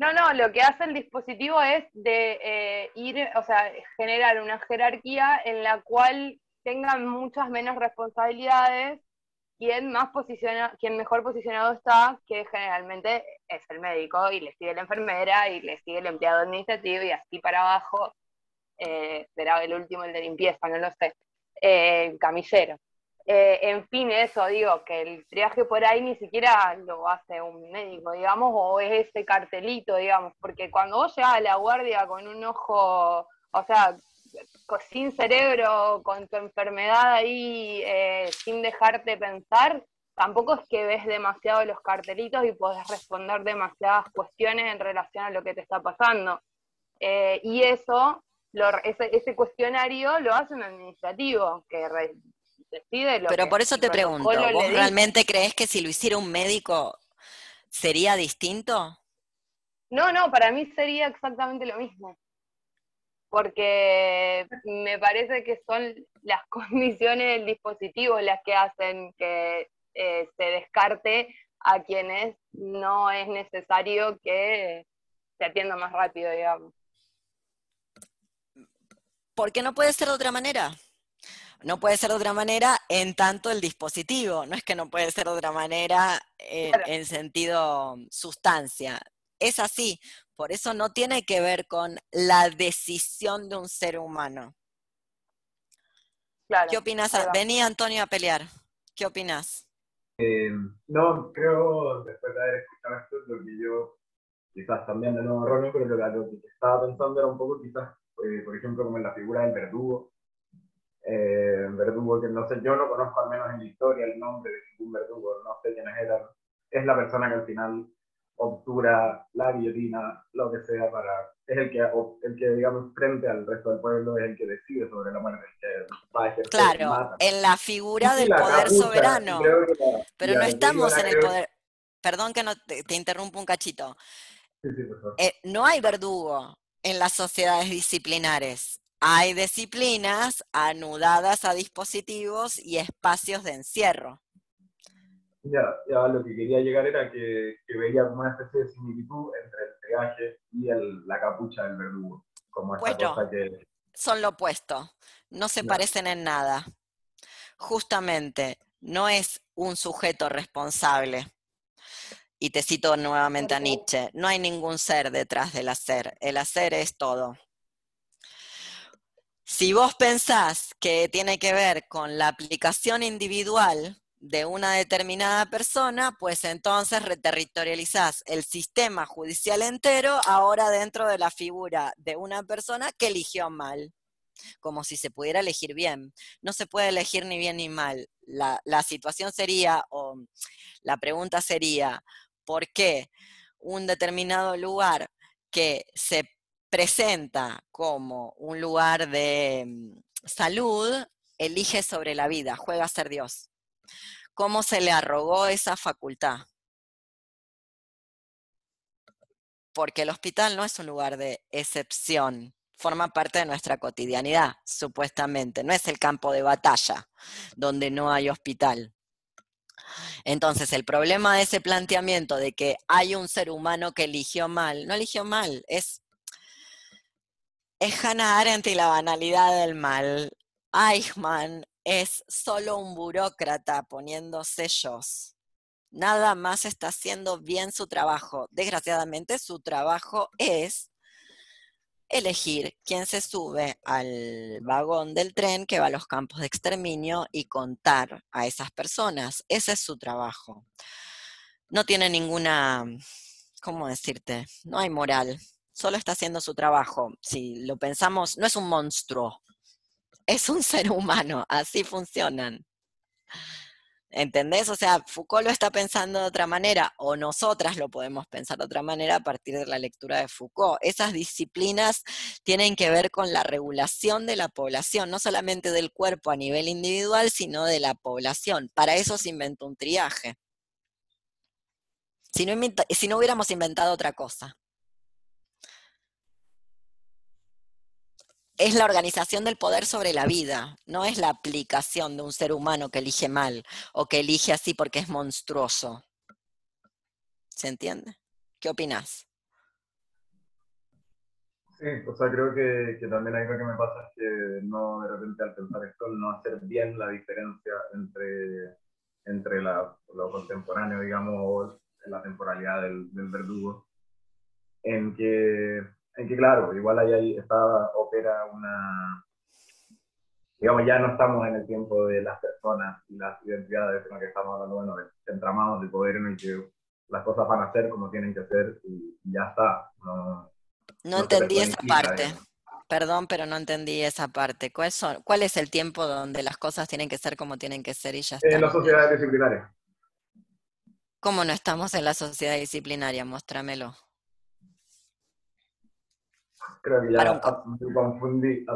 No, no, lo que hace el dispositivo es de eh, ir, o sea, generar una jerarquía en la cual tengan muchas menos responsabilidades quien más posiciona, quien mejor posicionado está, que generalmente es el médico, y le sigue la enfermera, y le sigue el empleado administrativo, y así para abajo, eh, será el último el de limpieza, no lo sé, eh, camillero. Eh, en fin, eso digo, que el triaje por ahí ni siquiera lo hace un médico, digamos, o es ese cartelito, digamos, porque cuando vos llegas a la guardia con un ojo, o sea, sin cerebro, con tu enfermedad ahí, eh, sin dejarte pensar, tampoco es que ves demasiado los cartelitos y podés responder demasiadas cuestiones en relación a lo que te está pasando. Eh, y eso, ese, cuestionario lo hace un administrativo, que pero por eso te pregunto, ¿vos realmente crees que si lo hiciera un médico sería distinto? No, no, para mí sería exactamente lo mismo. Porque me parece que son las condiciones del dispositivo las que hacen que eh, se descarte a quienes no es necesario que se atienda más rápido, digamos. ¿Por qué no puede ser de otra manera? No puede ser de otra manera en tanto el dispositivo, no es que no puede ser de otra manera en, sentido sustancia. Es así, por eso no tiene que ver con la decisión de un ser humano. ¿Qué opinas? Venía Antonio a pelear. ¿Qué opinas? Eh, no, creo, después de haber escuchado esto, lo que yo, quizás también de nuevo erróneo, pero lo que, estaba pensando era un poco quizás, eh, por ejemplo, como en la figura del verdugo, eh, verdugo que no sé, yo no conozco al menos en la historia el nombre de ningún verdugo, no sé quiénes eran, es la persona que al final obtura la guillotina, lo que sea, para, es el que, el que, digamos, frente al resto del pueblo, es el que decide sobre la muerte, el que va a Claro, en la figura del poder soberano, pero no estamos en el poder, perdón que no te, interrumpo un cachito, eh, no hay verdugo en las sociedades disciplinares, hay disciplinas anudadas a dispositivos y espacios de encierro. Ya, ya lo que quería llegar era que, veía como una especie de similitud entre el pegaje y la capucha del verdugo. Como bueno, son lo opuesto, no se parecen en nada. Justamente, no es un sujeto responsable. Y te cito nuevamente a Nietzsche, no hay ningún ser detrás del hacer, el hacer es todo. Si vos pensás que tiene que ver con la aplicación individual de una determinada persona, pues entonces reterritorializás el sistema judicial entero ahora dentro de la figura de una persona que eligió mal, como si se pudiera elegir bien. No se puede elegir ni bien ni mal. La, la situación sería, o la pregunta sería, ¿por qué un determinado lugar que se presenta como un lugar de mm, salud, elige sobre la vida, juega a ser Dios. ¿Cómo se le arrogó esa facultad? Porque el hospital no es un lugar de excepción, forma parte de nuestra cotidianidad, supuestamente, no es el campo de batalla donde no hay hospital. Entonces, el problema de ese planteamiento de que hay un ser humano que eligió mal, no eligió mal, es es Hannah Arendt y la banalidad del mal. Eichmann es solo un burócrata poniendo sellos. Nada más está haciendo bien su trabajo. Desgraciadamente su trabajo es elegir quién se sube al vagón del tren que va a los campos de exterminio y contar a esas personas. Ese es su trabajo. No tiene ninguna, ¿cómo decirte? No hay moral. Solo está haciendo su trabajo. Si lo pensamos, no es un monstruo, es un ser humano, así funcionan. ¿Entendés? O sea, Foucault lo está pensando de otra manera, o nosotras lo podemos pensar de otra manera a partir de la lectura de Foucault. Esas disciplinas tienen que ver con la regulación de la población, no solamente del cuerpo a nivel individual, sino de la población. Para eso se inventó un triaje. Si no, si no hubiéramos inventado otra cosa. Es la organización del poder sobre la vida, no es la aplicación de un ser humano que elige mal o que elige así porque es monstruoso. ¿Se entiende? ¿Qué opinas? Sí, o sea, creo que, que, también lo que me pasa es que no, de repente al pensar esto, no hacer bien la diferencia entre, entre la, lo contemporáneo, digamos, la temporalidad del, del verdugo, en que en que claro, igual ahí está, opera una, digamos, ya no estamos en el tiempo de las personas y las identidades, sino que estamos hablando, bueno, de entramados de poder en el que las cosas van a ser como tienen que ser y, ya está. No, no, entendí esa parte. Perdón, pero no entendí esa parte. ¿Cuál, son, ¿Cuál es el tiempo donde las cosas tienen que ser como tienen que ser y ya está? En la sociedad disciplinaria. ¿Cómo no estamos en la sociedad disciplinaria? Muéstramelo. Creo que ya me confundí.